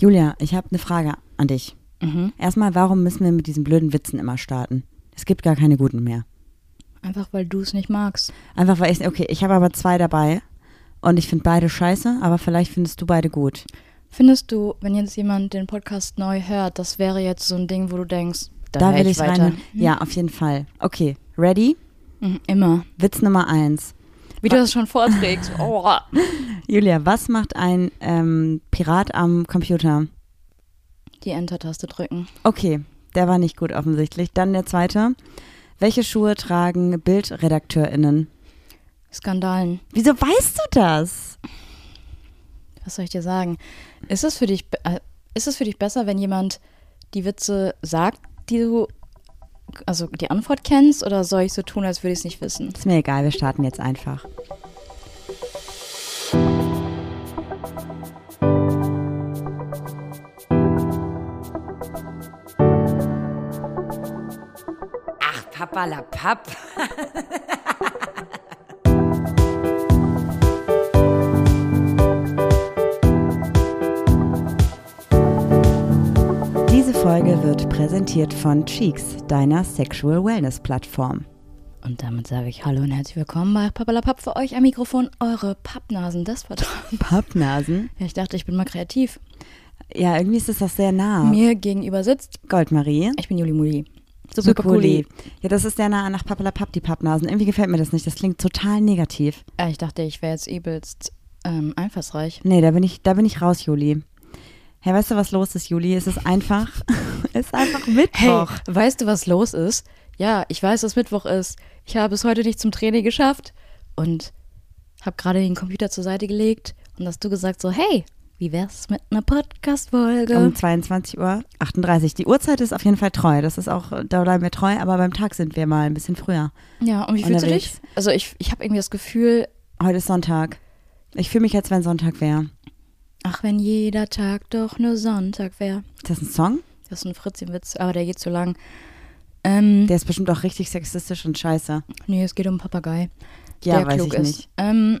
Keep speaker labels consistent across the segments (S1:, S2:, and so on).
S1: Julia, ich habe eine Frage an dich.
S2: Mhm.
S1: Erstmal, warum müssen wir mit diesen blöden Witzen immer starten? Es gibt gar keine guten mehr.
S2: Einfach weil du es nicht magst.
S1: Einfach weil ich, okay, ich habe aber zwei dabei und ich finde beide scheiße, aber vielleicht findest du beide gut.
S2: Findest du, wenn jetzt jemand den Podcast neu hört, das wäre jetzt so ein Ding, wo du denkst, da,
S1: Da will
S2: ich
S1: ich
S2: weiter.
S1: rein. Ja, auf jeden Fall. Okay, ready?
S2: Mhm, immer.
S1: Witz Nummer eins.
S2: Wie du das schon vorträgst. Oh.
S1: Julia, was macht ein ähm, Pirat am Computer?
S2: Die Enter-Taste drücken.
S1: Okay, der war nicht gut offensichtlich. Dann der zweite. Welche Schuhe tragen BildredakteurInnen?
S2: Skandalen.
S1: Wieso weißt du das?
S2: Was soll ich dir sagen? Ist es für dich, äh, ist es für dich besser, wenn jemand die Witze sagt, die du, also die Antwort kennst, oder soll ich so tun, als würde ich es nicht wissen?
S1: Ist mir egal, wir starten jetzt einfach.
S3: Ach, Papalapap.
S1: Diese Folge wird präsentiert von Cheeks, deiner Sexual Wellness Plattform.
S2: Und damit sage ich Hallo und herzlich willkommen bei Papalapap für euch am Mikrofon, eure Pappnasen des Vertrauens.
S1: Pappnasen?
S2: Ja, ich dachte, ich bin mal kreativ.
S1: Ja, irgendwie ist es doch sehr nah.
S2: Mir gegenüber sitzt,
S1: Goldmarie.
S2: ich bin Juli Muli.
S1: Super cooli. Ja, das ist sehr nah nach Pappalapapp, die Pappnasen. Irgendwie gefällt mir das nicht. Das klingt total negativ.
S2: Äh, ich dachte, ich wäre jetzt übelst ähm, einfallsreich.
S1: Nee, da bin ich, da bin ich raus, Juli. Hey, weißt du, was los ist, Juli? Es ist einfach, es ist einfach Mittwoch.
S2: Hey, weißt du, was los ist? Ja, ich weiß, dass Mittwoch ist. Ich habe es heute nicht zum Training geschafft und habe gerade den Computer zur Seite gelegt und hast du gesagt so, hey, wie wär's mit einer Podcast-Folge?
S1: Um 22 Uhr 38. Die Uhrzeit ist auf jeden Fall treu. Das ist auch, da bleiben wir treu, aber beim Tag sind wir mal ein bisschen früher.
S2: ja, und wie fühlst du dich? Also ich, ich habe irgendwie das Gefühl,
S1: Heute ist Sonntag. Ich fühle mich, als wenn Sonntag wäre.
S2: Ach, wenn jeder Tag doch nur Sonntag wäre.
S1: Ist das ein Song?
S2: Das ist ein Fritzchen-Witz, aber der geht zu lang. Ähm,
S1: Der ist bestimmt auch richtig sexistisch und scheiße.
S2: nee, es geht um einen Papagei.
S1: Ja,
S2: der
S1: weiß
S2: klug
S1: ich
S2: ist.
S1: nicht.
S2: Ähm,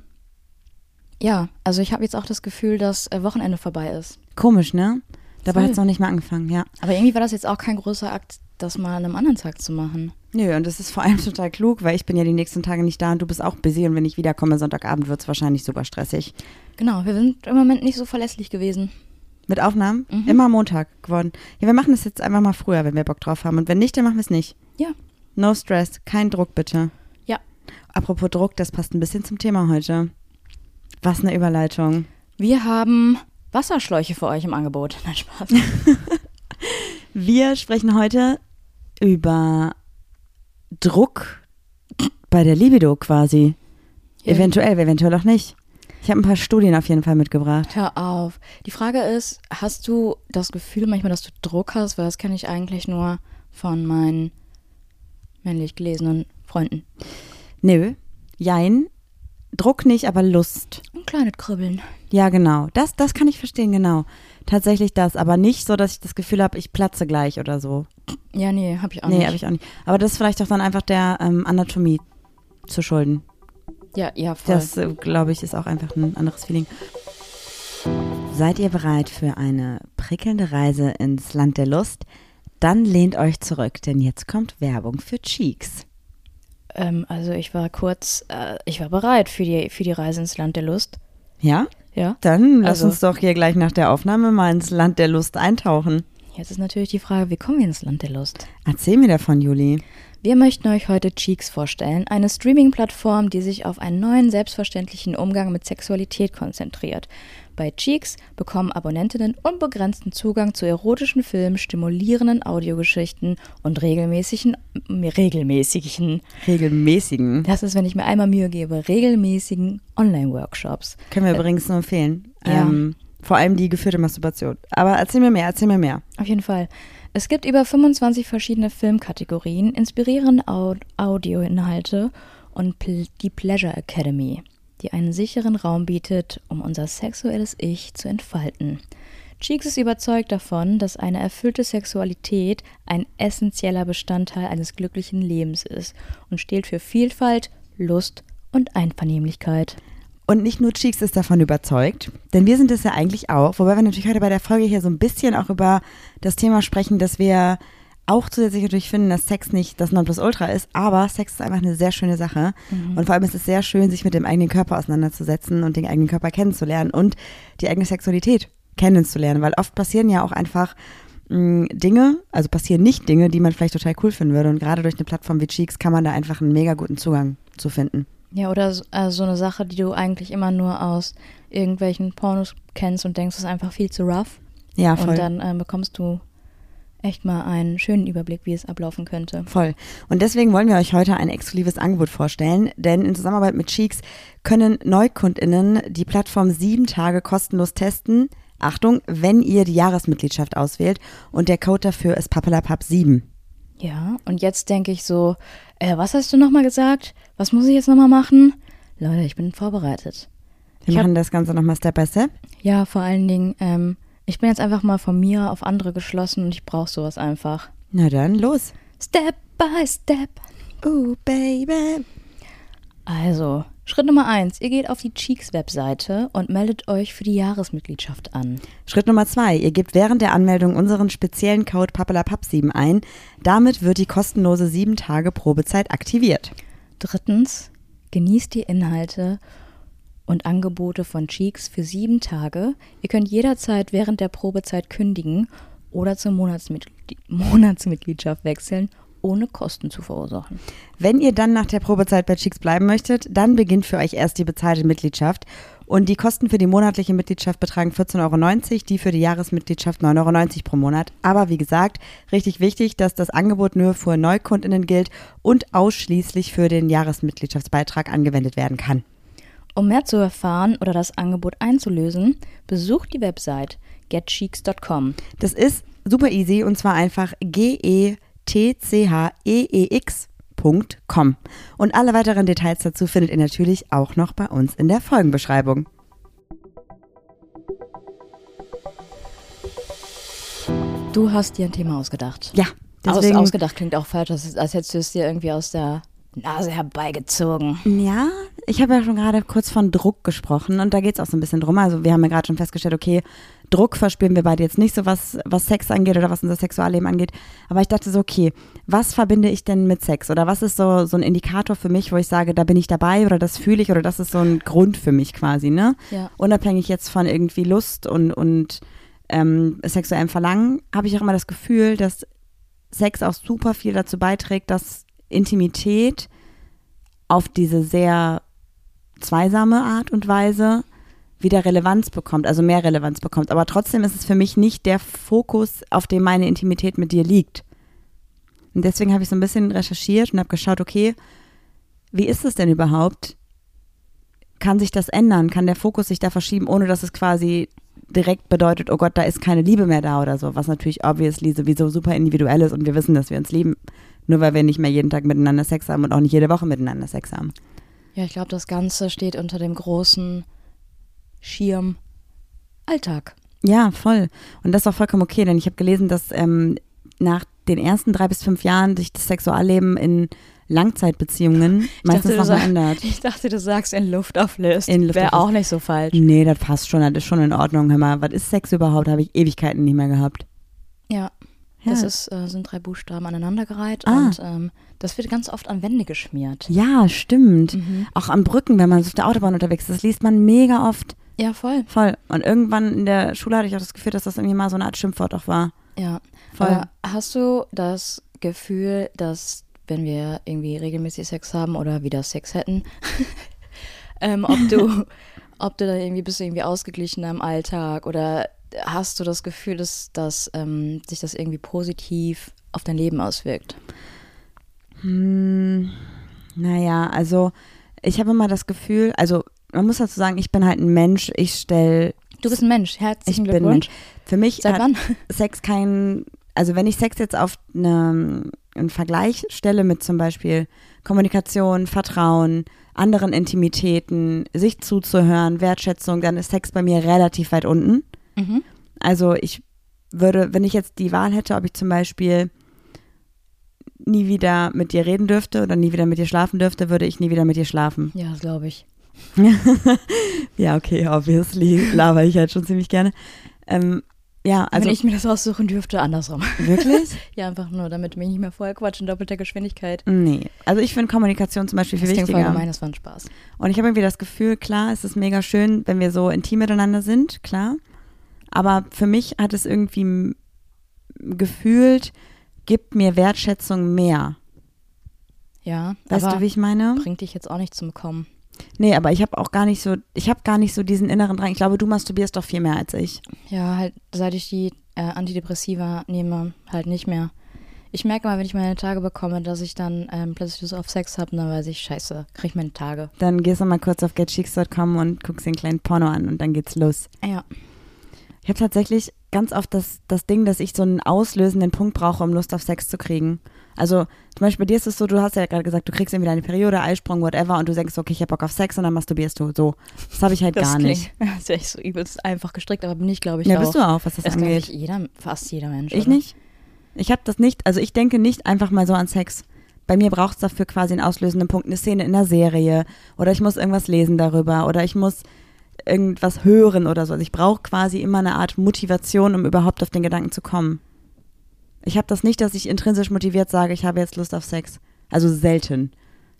S2: ja, also ich habe jetzt auch das Gefühl, dass äh, Wochenende vorbei ist.
S1: Komisch, ne? Dabei hat es noch nicht mal angefangen, ja.
S2: Aber irgendwie war das jetzt auch kein großer Akt, das mal an einem anderen Tag zu machen.
S1: Nö, und das ist vor allem total klug, weil ich bin ja die nächsten Tage nicht da und du bist auch busy und wenn ich wiederkomme Sonntagabend wird es wahrscheinlich super stressig.
S2: Genau, wir sind im Moment nicht so verlässlich gewesen.
S1: Mit Aufnahmen?
S2: Mhm.
S1: Immer Montag geworden. Ja, wir machen das jetzt einfach mal früher, wenn wir Bock drauf haben. Und wenn nicht, dann machen wir es nicht.
S2: Ja.
S1: No stress, kein Druck bitte.
S2: Ja.
S1: Apropos Druck, das passt ein bisschen zum Thema heute. Was eine Überleitung.
S2: Wir haben Wasserschläuche für euch im Angebot. Nein, Spaß.
S1: Wir sprechen heute über Druck bei der Libido quasi.
S2: Ja.
S1: Eventuell, eventuell auch nicht. Ich habe ein paar Studien auf jeden Fall mitgebracht.
S2: Hör auf. Die Frage ist, hast du das Gefühl manchmal, dass du Druck hast? Weil das kenne ich eigentlich nur von meinen männlich gelesenen Freunden.
S1: Nö, jein. Druck nicht, aber Lust.
S2: Ein kleines Kribbeln.
S1: Ja, genau. Das, das kann ich verstehen, genau. Tatsächlich das, aber nicht so, dass ich das Gefühl habe, ich platze gleich oder so.
S2: Ja, nee, hab ich auch
S1: nee,
S2: nicht.
S1: habe ich auch nicht. Aber das ist vielleicht auch dann einfach der ähm, Anatomie zu schulden.
S2: Ja, ja, voll.
S1: Das, äh, glaube ich, ist auch einfach ein anderes Feeling. Seid ihr bereit für eine prickelnde Reise ins Land der Lust? Dann lehnt euch zurück, denn jetzt kommt Werbung für Cheeks.
S2: ähm, also ich war kurz, äh, ich war bereit für die, für die Reise ins Land der Lust.
S1: Ja?
S2: Ja.
S1: Dann lass
S2: Also-
S1: uns doch hier gleich nach der Aufnahme mal ins Land der Lust eintauchen.
S2: Jetzt ist natürlich die Frage, wie kommen wir ins Land der Lust?
S1: Erzähl mir davon, Juli.
S2: Wir möchten euch heute Cheeks vorstellen, eine Streaming-Plattform, die sich auf einen neuen, selbstverständlichen Umgang mit Sexualität konzentriert. Bei Cheeks bekommen Abonnentinnen unbegrenzten Zugang zu erotischen Filmen, stimulierenden Audiogeschichten und regelmäßigen, regelmäßigen,
S1: Regelmäßigen.
S2: das ist, wenn ich mir einmal Mühe gebe, regelmäßigen Online-Workshops.
S1: Können wir übrigens nur empfehlen.
S2: ja.
S1: Ähm, vor allem die geführte Masturbation. Aber erzähl mir mehr, erzähl mir mehr.
S2: Auf jeden Fall. Es gibt über 25 verschiedene Filmkategorien, inspirierende Au Audioinhalte und die Pleasure Academy, die einen sicheren Raum bietet, um unser sexuelles Ich zu entfalten. Cheeks ist überzeugt davon, dass eine erfüllte Sexualität ein essentieller Bestandteil eines glücklichen Lebens ist und steht für Vielfalt, Lust und Einvernehmlichkeit.
S1: Und nicht nur Cheeks ist davon überzeugt, denn wir sind es ja eigentlich auch, wobei wir natürlich heute bei der Folge hier so ein bisschen auch über das Thema sprechen, dass wir auch zusätzlich natürlich finden, dass Sex nicht das Nonplusultra ist, aber Sex ist einfach eine sehr schöne Sache.
S2: Mhm.
S1: Und vor allem ist es sehr schön, sich mit dem eigenen Körper auseinanderzusetzen und den eigenen Körper kennenzulernen und die eigene Sexualität kennenzulernen, weil oft passieren ja auch einfach mh, Dinge, also passieren nicht Dinge, die man vielleicht total cool finden würde. Und gerade durch eine Plattform wie Cheeks kann man da einfach einen mega guten Zugang zu finden.
S2: Ja, oder so, äh, so eine Sache, die du eigentlich immer nur aus irgendwelchen Pornos kennst und denkst, es ist einfach viel zu rough.
S1: Ja, voll.
S2: Und dann äh, bekommst du echt mal einen schönen Überblick, wie es ablaufen könnte.
S1: Voll. Und deswegen wollen wir euch heute ein exklusives Angebot vorstellen, denn in Zusammenarbeit mit Cheeks können NeukundInnen die Plattform sieben Tage kostenlos testen. Achtung, wenn ihr die Jahresmitgliedschaft auswählt und der Code dafür ist papalapap7.
S2: Ja, und jetzt denke ich so, äh, was hast du nochmal gesagt? Was muss ich jetzt nochmal machen? Leute, ich bin vorbereitet.
S1: Wir
S2: Ich hab-
S1: machen das Ganze nochmal Step by Step.
S2: Ja, vor allen Dingen, ähm, ich bin jetzt einfach mal von mir auf andere geschlossen und ich brauche sowas einfach.
S1: Na dann, los.
S2: Step by Step.
S1: Oh, Baby.
S2: Also, Schritt Nummer eins. Ihr geht auf die Cheeks-Webseite und meldet euch für die Jahresmitgliedschaft an.
S1: Schritt Nummer zwei. Ihr gebt während der Anmeldung unseren speziellen Code papalapap7 ein. Damit wird die kostenlose sieben Tage Probezeit aktiviert.
S2: Drittens, genießt die Inhalte und Angebote von Cheeks für sieben Tage. Ihr könnt jederzeit während der Probezeit kündigen oder zur Monatsmitgl Monatsmitgliedschaft wechseln, ohne Kosten zu verursachen.
S1: Wenn ihr dann nach der Probezeit bei Cheeks bleiben möchtet, dann beginnt für euch erst die bezahlte Mitgliedschaft. Und die Kosten für die monatliche Mitgliedschaft betragen 14,90 Euro, die für die Jahresmitgliedschaft 9,90 Euro pro Monat. Aber wie gesagt, richtig wichtig, dass das Angebot nur für NeukundInnen gilt und ausschließlich für den Jahresmitgliedschaftsbeitrag angewendet werden kann.
S2: Um mehr zu erfahren oder das Angebot einzulösen, besucht die Website getcheeks.com.
S1: Das ist super easy und zwar einfach E g-e-t-c-h-e-e-x.com. Und alle weiteren Details dazu findet ihr natürlich auch noch bei uns in der Folgenbeschreibung.
S2: Du hast dir ein Thema ausgedacht.
S1: Ja,
S2: Aus,
S1: deswegen.
S2: ausgedacht klingt auch falsch, als, als hättest du es dir irgendwie aus der Nase herbeigezogen.
S1: Ja, ich habe ja schon gerade kurz von Druck gesprochen und da geht es auch so ein bisschen drum. Also wir haben ja gerade schon festgestellt, okay, Druck verspüren wir beide jetzt nicht so, was, was Sex angeht oder was unser Sexualleben angeht. Aber ich dachte so, okay, was verbinde ich denn mit Sex? Oder was ist so, so ein Indikator für mich, wo ich sage, da bin ich dabei oder das fühle ich oder das ist so ein Grund für mich quasi, ne?
S2: Ja.
S1: Unabhängig jetzt von irgendwie Lust und, und ähm, sexuellem Verlangen, habe ich auch immer das Gefühl, dass Sex auch super viel dazu beiträgt, dass Intimität auf diese sehr zweisame Art und Weise wieder Relevanz bekommt, also mehr Relevanz bekommt. Aber trotzdem ist es für mich nicht der Fokus, auf dem meine Intimität mit dir liegt. Und deswegen habe ich so ein bisschen recherchiert und habe geschaut, okay, wie ist es denn überhaupt? Kann sich das ändern? Kann der Fokus sich da verschieben, ohne dass es quasi direkt bedeutet, oh Gott, da ist keine Liebe mehr da oder so, was natürlich obviously sowieso super individuell ist und wir wissen, dass wir uns lieben, nur weil wir nicht mehr jeden Tag miteinander Sex haben und auch nicht jede Woche miteinander Sex haben.
S2: Ja, ich glaube, das Ganze steht unter dem großen Schirm Alltag.
S1: Ja, voll. Und das ist auch vollkommen okay, denn ich habe gelesen, dass ähm, nach den ersten drei bis fünf Jahren sich das Sexualleben in Langzeitbeziehungen meistens
S2: du
S1: nochmal
S2: sag-
S1: ändert.
S2: Ich dachte, du sagst in Luft auflöst.
S1: In Luft
S2: Wäre auch nicht so falsch.
S1: Nee, das passt schon, das ist schon in Ordnung. Hör mal, was ist Sex überhaupt? Habe ich Ewigkeiten nicht mehr gehabt.
S2: Ja.
S1: Ja.
S2: Das ist, äh, sind drei Buchstaben aneinandergereiht
S1: Ah.
S2: und ähm, das wird ganz oft an Wände geschmiert.
S1: Ja, stimmt.
S2: Mhm.
S1: Auch an Brücken, wenn man auf der Autobahn unterwegs ist, das liest man mega oft.
S2: Ja, voll.
S1: Voll. Und irgendwann in der Schule hatte ich auch das Gefühl, dass das irgendwie mal so eine Art Schimpfwort auch war.
S2: Ja.
S1: Voll.
S2: Aber hast du das Gefühl, dass wenn wir irgendwie regelmäßig Sex haben oder wieder Sex hätten, ähm, ob du, ob du da irgendwie bist du irgendwie ausgeglichen im Alltag oder hast du das Gefühl, dass, dass ähm, sich das irgendwie positiv auf dein Leben auswirkt?
S1: Hm, naja, also ich habe immer das Gefühl, also man muss dazu sagen, ich bin halt ein Mensch, ich stelle,
S2: Du bist ein Mensch.
S1: ich
S2: Herzlichen
S1: bin ein
S2: Glückwunsch.
S1: Mensch. Für mich
S2: Seit
S1: hat
S2: wann?
S1: Sex kein, also wenn ich Sex jetzt auf eine, einen Vergleich stelle mit zum Beispiel Kommunikation, Vertrauen, anderen Intimitäten, sich zuzuhören, Wertschätzung, dann ist Sex bei mir relativ weit unten.
S2: Mhm.
S1: Also ich würde, wenn ich jetzt die Wahl hätte, ob ich zum Beispiel nie wieder mit dir reden dürfte oder nie wieder mit dir schlafen dürfte, würde ich nie wieder mit dir schlafen.
S2: Ja, das glaube ich.
S1: ja, okay, obviously laber ich halt schon ziemlich gerne. Ähm, ja, also
S2: Wenn ich mir das aussuchen dürfte, andersrum.
S1: wirklich?
S2: ja, einfach nur, damit wir nicht mehr vorher quatschen, doppelter Geschwindigkeit.
S1: Nee, also ich finde Kommunikation zum Beispiel viel
S2: Das klingt voll
S1: wichtiger.
S2: gemein, das war ein Spaß.
S1: Und ich habe irgendwie das Gefühl, klar, es ist mega schön, wenn wir so intim miteinander sind, klar. Aber für mich hat es irgendwie gefühlt, gibt mir Wertschätzung mehr.
S2: Ja,
S1: Weißt du, wie ich meine?
S2: bringt dich jetzt auch nicht zum Kommen.
S1: Nee, aber ich habe auch gar nicht so, ich habe gar nicht so diesen inneren Drang. Ich glaube, du masturbierst doch viel mehr als ich.
S2: Ja, halt, seit ich die äh, Antidepressiva nehme, halt nicht mehr. Ich merke mal, wenn ich meine Tage bekomme, dass ich dann ähm, plötzlich Lust auf Sex habe, dann weiß ich, scheiße, krieg ich meine Tage.
S1: Dann gehst du mal kurz auf getcheeks.com und guckst den kleinen Porno an und dann geht's los.
S2: Ja.
S1: Ich habe tatsächlich ganz oft das, das Ding, dass ich so einen auslösenden Punkt brauche, um Lust auf Sex zu kriegen. Also zum Beispiel bei dir ist es so, du hast ja gerade gesagt, du kriegst irgendwie deine Periode, Eisprung, whatever und du denkst, okay, ich hab Bock auf Sex und dann masturbierst du. So, das habe ich halt gar nicht.
S2: klingt- Das ist echt so übelst einfach gestrickt, aber bin ich, glaube ich,
S1: Ja,
S2: auch.
S1: bist du auch, was das
S2: Das
S1: angeht.
S2: ich, jeder, fast jeder Mensch.
S1: Ich
S2: oder?
S1: nicht. Ich habe das nicht, also ich denke nicht einfach mal so an Sex. Bei mir braucht es dafür quasi einen auslösenden Punkt, eine Szene in der Serie oder ich muss irgendwas lesen darüber oder ich muss irgendwas hören oder so. Also ich brauche quasi immer eine Art Motivation, um überhaupt auf den Gedanken zu kommen. Ich habe das nicht, dass ich intrinsisch motiviert sage, ich habe jetzt Lust auf Sex. Also selten.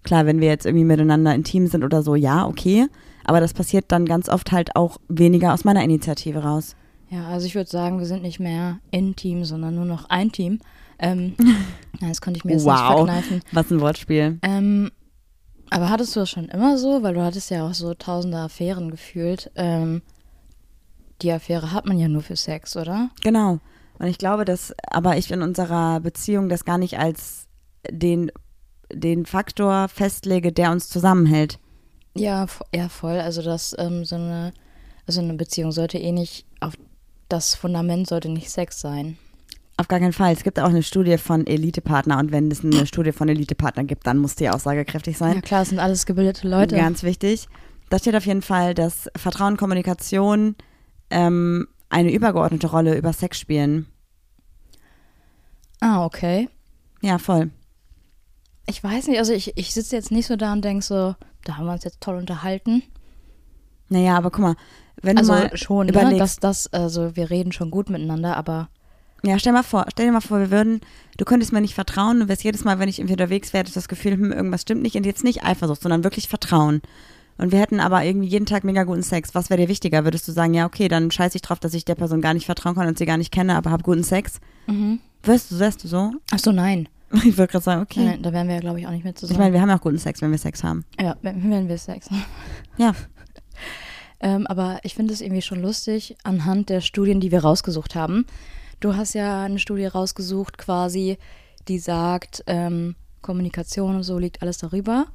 S1: Klar, wenn wir jetzt irgendwie miteinander intim sind oder so, ja, okay. Aber das passiert dann ganz oft halt auch weniger aus meiner Initiative raus.
S2: Ja, also ich würde sagen, wir sind nicht mehr in Team, sondern nur noch ein Team. Ähm, nein, das konnte ich mir jetzt nicht
S1: Wow.
S2: verkneifen.
S1: Was ein Wortspiel.
S2: Ähm, aber hattest du das schon immer so? Weil du hattest ja auch so tausende Affären gefühlt. Ähm, die Affäre hat man ja nur für Sex, oder?
S1: Genau. Und ich glaube, dass aber ich in unserer Beziehung das gar nicht als den, den Faktor festlege, der uns zusammenhält.
S2: Ja, ja voll. Also das ähm, so eine, also eine Beziehung sollte eh nicht auf das Fundament sollte nicht Sex sein.
S1: Auf gar keinen Fall. Es gibt auch eine Studie von Elitepartner und wenn es eine Studie von Elitepartner gibt, dann muss die aussagekräftig sein.
S2: Ja klar, es sind alles gebildete Leute.
S1: Ganz wichtig. Da steht auf jeden Fall, dass Vertrauen, Kommunikation ähm, eine übergeordnete Rolle über Sex spielen.
S2: Ah, okay.
S1: Ja, voll.
S2: Ich weiß nicht, also ich, ich sitze jetzt nicht so da und denke so, da haben wir uns jetzt toll unterhalten.
S1: Naja, aber guck mal, wenn
S2: Also
S1: du mal
S2: schon, ne?
S1: überlegst,
S2: dass das, also wir reden schon gut miteinander, aber
S1: Ja, stell mal vor, stell dir mal vor, wir würden, du könntest mir nicht vertrauen, du wirst jedes Mal, wenn ich irgendwie unterwegs wäre, das Gefühl, hm, irgendwas stimmt nicht und jetzt nicht Eifersucht, sondern wirklich Vertrauen. Und wir hätten aber irgendwie jeden Tag mega guten Sex. Was wäre dir wichtiger? Würdest du sagen, ja, okay, dann scheiß ich drauf, dass ich der Person gar nicht vertrauen kann und sie gar nicht kenne, aber hab guten Sex? Wirst du, wärst du so?
S2: ach so, nein.
S1: Ich würde gerade sagen, okay.
S2: Nein, da wären wir ja, glaube ich, auch nicht mehr
S1: Ich
S2: zusammen.
S1: meine, wir haben ja auch guten Sex, wenn wir Sex haben.
S2: ja, wenn, wenn wir Sex haben.
S1: Ja.
S2: Ähm, aber ich finde es irgendwie schon lustig, anhand der Studien, die wir rausgesucht haben. Du hast ja eine Studie rausgesucht, quasi, die sagt, ähm, Kommunikation und so liegt alles darüber,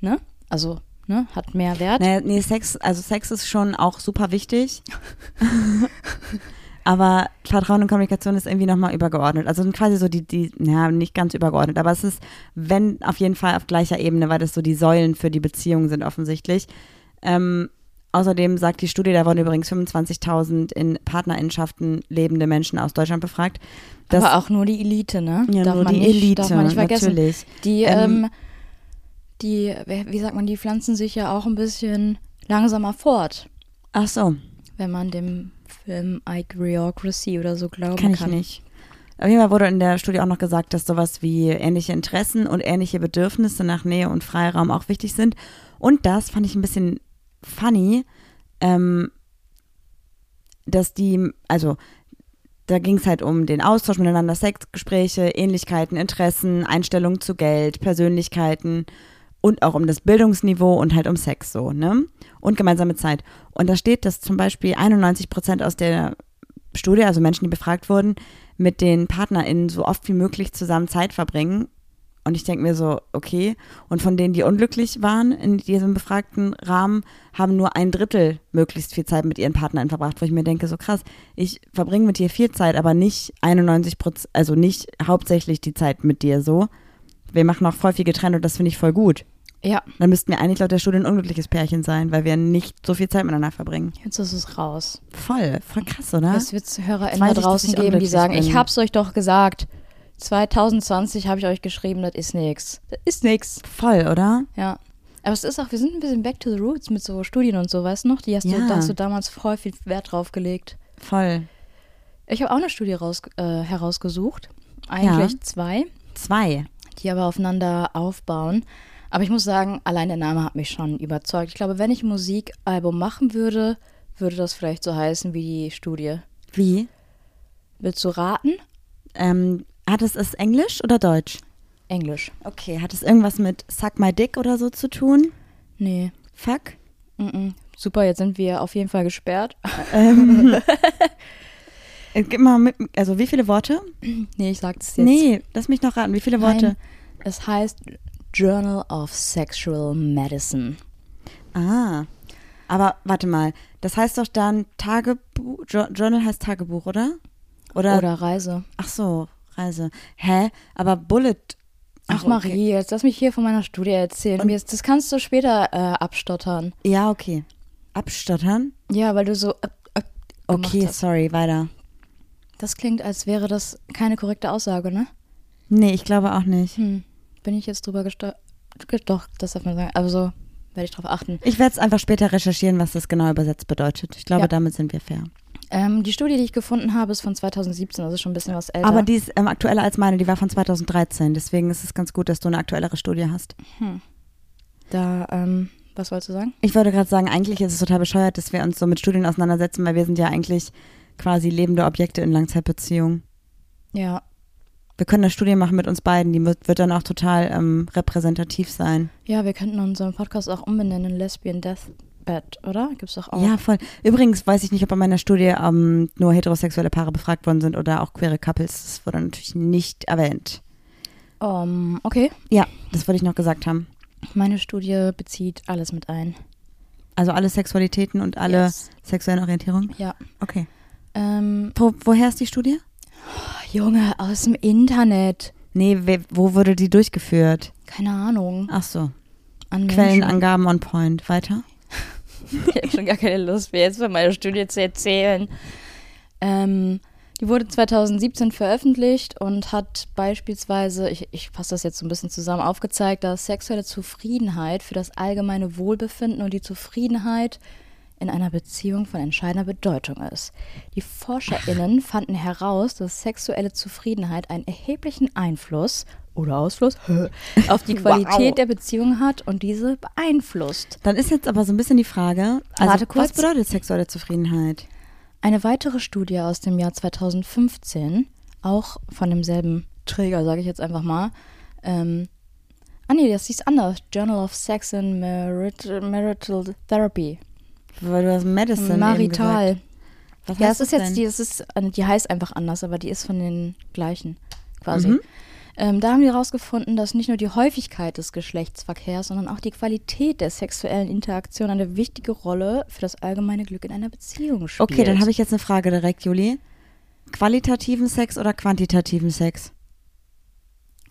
S2: ne? Also, ne, hat mehr Wert.
S1: Naja, nee, Sex, also Sex ist schon auch super wichtig. aber Vertrauen und Kommunikation ist irgendwie nochmal übergeordnet. Also quasi so die, die, ja, nicht ganz übergeordnet, aber es ist, wenn, auf jeden Fall auf gleicher Ebene, weil das so die Säulen für die Beziehung sind offensichtlich. Ähm, außerdem sagt die Studie, da wurden übrigens 25.000 in Partnerinnenschaften lebende Menschen aus Deutschland befragt.
S2: aber auch nur die Elite, ne?
S1: ja,
S2: darf
S1: nur die
S2: nicht,
S1: Elite,
S2: darf man nicht vergessen.
S1: natürlich.
S2: Die,
S1: Ähm,
S2: ähm, die, wie sagt man, die pflanzen sich ja auch ein bisschen langsamer fort,
S1: Ach so,
S2: wenn man dem Film Ichryocracy oder so glauben
S1: Kann
S2: kann.
S1: ich nicht. Auf jeden Fall wurde in der Studie auch noch gesagt, dass sowas wie ähnliche Interessen und ähnliche Bedürfnisse nach Nähe und Freiraum auch wichtig sind. Und das fand ich ein bisschen funny, ähm, dass die, also da ging es halt um den Austausch miteinander, Sexgespräche, Ähnlichkeiten, Interessen, Einstellungen zu Geld, Persönlichkeiten und auch um das Bildungsniveau und halt um Sex so, ne? Und gemeinsame Zeit. Und da steht, dass zum Beispiel 91 Prozent aus der Studie, also Menschen, die befragt wurden, mit den PartnerInnen so oft wie möglich zusammen Zeit verbringen. Und ich denke mir so, okay. Und von denen, die unglücklich waren in diesem befragten Rahmen, haben nur ein Drittel möglichst viel Zeit mit ihren PartnerInnen verbracht, wo ich mir denke, so krass, ich verbringe mit dir viel Zeit, aber nicht 91 Prozent, also nicht hauptsächlich die Zeit mit dir so. Wir machen auch voll viel getrennt und das finde ich voll gut.
S2: Ja,
S1: Dann müssten wir eigentlich laut der Studie ein unglückliches Pärchen sein, weil wir nicht so viel Zeit miteinander verbringen.
S2: jetzt ist es raus.
S1: Voll, voll krass, oder?
S2: Es wird HörerInnen da draußen
S1: ich
S2: geben, die sagen,
S1: bin.
S2: ich hab's euch doch gesagt. 2020 habe ich euch geschrieben, das ist nix. Das ist nix.
S1: Voll, oder?
S2: Ja. Aber es ist auch, wir sind ein bisschen back to the roots mit so Studien und so, weißt du noch? Die hast, du,
S1: Ja.
S2: da hast du damals voll viel Wert drauf gelegt.
S1: Voll.
S2: Ich habe auch eine Studie raus, äh, herausgesucht. Eigentlich
S1: Ja.
S2: zwei,
S1: Zwei.
S2: die aber aufeinander aufbauen. Aber ich muss sagen, allein der Name hat mich schon überzeugt. Ich glaube, wenn ich ein Musikalbum machen würde, würde das vielleicht so heißen wie die Studie.
S1: Wie?
S2: Willst du raten?
S1: Ähm, hat es ist Englisch oder Deutsch?
S2: Englisch.
S1: Okay, hat es irgendwas mit Suck My Dick oder so zu tun?
S2: Nee.
S1: Fuck?
S2: Mm -mm. Super, jetzt sind wir auf jeden Fall gesperrt.
S1: Ähm, äh, gib mal mit, also wie viele Worte?
S2: Nee, ich sag das jetzt.
S1: Nee, lass mich noch raten. Wie viele Worte?
S2: Nein, es heißt Journal of Sexual Medicine.
S1: Ah. Aber warte mal, das heißt doch dann Tagebuch, Jo- Journal heißt Tagebuch, oder? Oder,
S2: Oder Reise.
S1: ach so, Reise. Hä? Aber Bullet.
S2: Ach,
S1: okay.
S2: Marie, jetzt lass mich hier von meiner Studie erzählen.
S1: Und-
S2: das kannst du später äh, abstottern.
S1: Ja, okay. Abstottern?
S2: Ja, weil du so. Äh, äh,
S1: Okay,
S2: hast.
S1: sorry, weiter.
S2: Das klingt, als wäre das keine korrekte Aussage, ne?
S1: Nee, ich glaube auch nicht.
S2: Hm. Bin ich jetzt drüber gestolpert? Doch, das darf man sagen. Also werde ich drauf achten.
S1: Ich werde es einfach später recherchieren, was das genau übersetzt bedeutet. Ich glaube,
S2: Ja.
S1: damit sind wir fair.
S2: Ähm, die Studie, die ich gefunden habe, ist von 2017, also schon ein bisschen was älter.
S1: Aber die ist ähm, aktueller als meine, die war von 2013. Deswegen ist es ganz gut, dass du eine aktuellere Studie hast.
S2: da, ähm, was wolltest du sagen?
S1: Ich wollte gerade sagen, eigentlich ist es total bescheuert, dass wir uns so mit Studien auseinandersetzen, weil wir sind ja eigentlich quasi lebende Objekte in Langzeitbeziehungen.
S2: Ja,
S1: Wir können eine Studie machen mit uns beiden, die wird, wird dann auch total ähm, repräsentativ sein.
S2: ja, wir könnten unseren Podcast auch umbenennen Lesbian Deathbed, oder? Gibt's doch auch.
S1: Ja, voll. Übrigens weiß ich nicht, ob bei meiner Studie ähm, nur heterosexuelle Paare befragt worden sind oder auch queere Couples. Das wurde natürlich nicht erwähnt.
S2: Um, okay.
S1: Ja, das wollte ich noch gesagt haben.
S2: Meine Studie bezieht alles mit ein.
S1: Also alle Sexualitäten und alle
S2: Yes.
S1: sexuellen Orientierungen?
S2: Ja.
S1: Okay.
S2: Ähm,
S1: Wo, woher ist die Studie?
S2: Junge, aus dem Internet.
S1: Nee, we, wo wurde die durchgeführt?
S2: Keine Ahnung.
S1: Ach so.
S2: An.
S1: Quellenangaben on point. Weiter?
S2: Ich habe schon gar keine Lust mehr, jetzt von meiner Studie zu erzählen. Ähm, die wurde 2017 veröffentlicht und hat beispielsweise, ich, ich fasse das jetzt so ein bisschen zusammen, aufgezeigt, dass sexuelle Zufriedenheit für das allgemeine Wohlbefinden und die Zufriedenheit in einer Beziehung von entscheidender Bedeutung ist. Die ForscherInnen fanden heraus, dass sexuelle Zufriedenheit einen erheblichen Einfluss oder Ausfluss auf die Qualität
S1: Wow.
S2: der Beziehung hat und diese beeinflusst.
S1: Dann ist jetzt aber so ein bisschen die Frage, also
S2: Warte kurz.
S1: was bedeutet sexuelle Zufriedenheit?
S2: Eine weitere Studie aus dem Jahr 2015, auch von demselben Träger, sage ich jetzt einfach mal. Ähm, ah nee, das hieß anders. Journal of Sex and Marital, Marital Therapy.
S1: Weil du hast Medicine eben
S2: Marital.
S1: Was
S2: Ja, es ist
S1: das
S2: jetzt
S1: denn?
S2: die, es ist, äh, die heißt einfach anders, aber die ist von den gleichen quasi.
S1: Mhm.
S2: Ähm, da haben die herausgefunden, dass nicht nur die Häufigkeit des Geschlechtsverkehrs, sondern auch die Qualität der sexuellen Interaktion eine wichtige Rolle für das allgemeine Glück in einer Beziehung spielt.
S1: Okay, dann habe ich jetzt eine Frage direkt, Juli. Qualitativen Sex oder quantitativen Sex?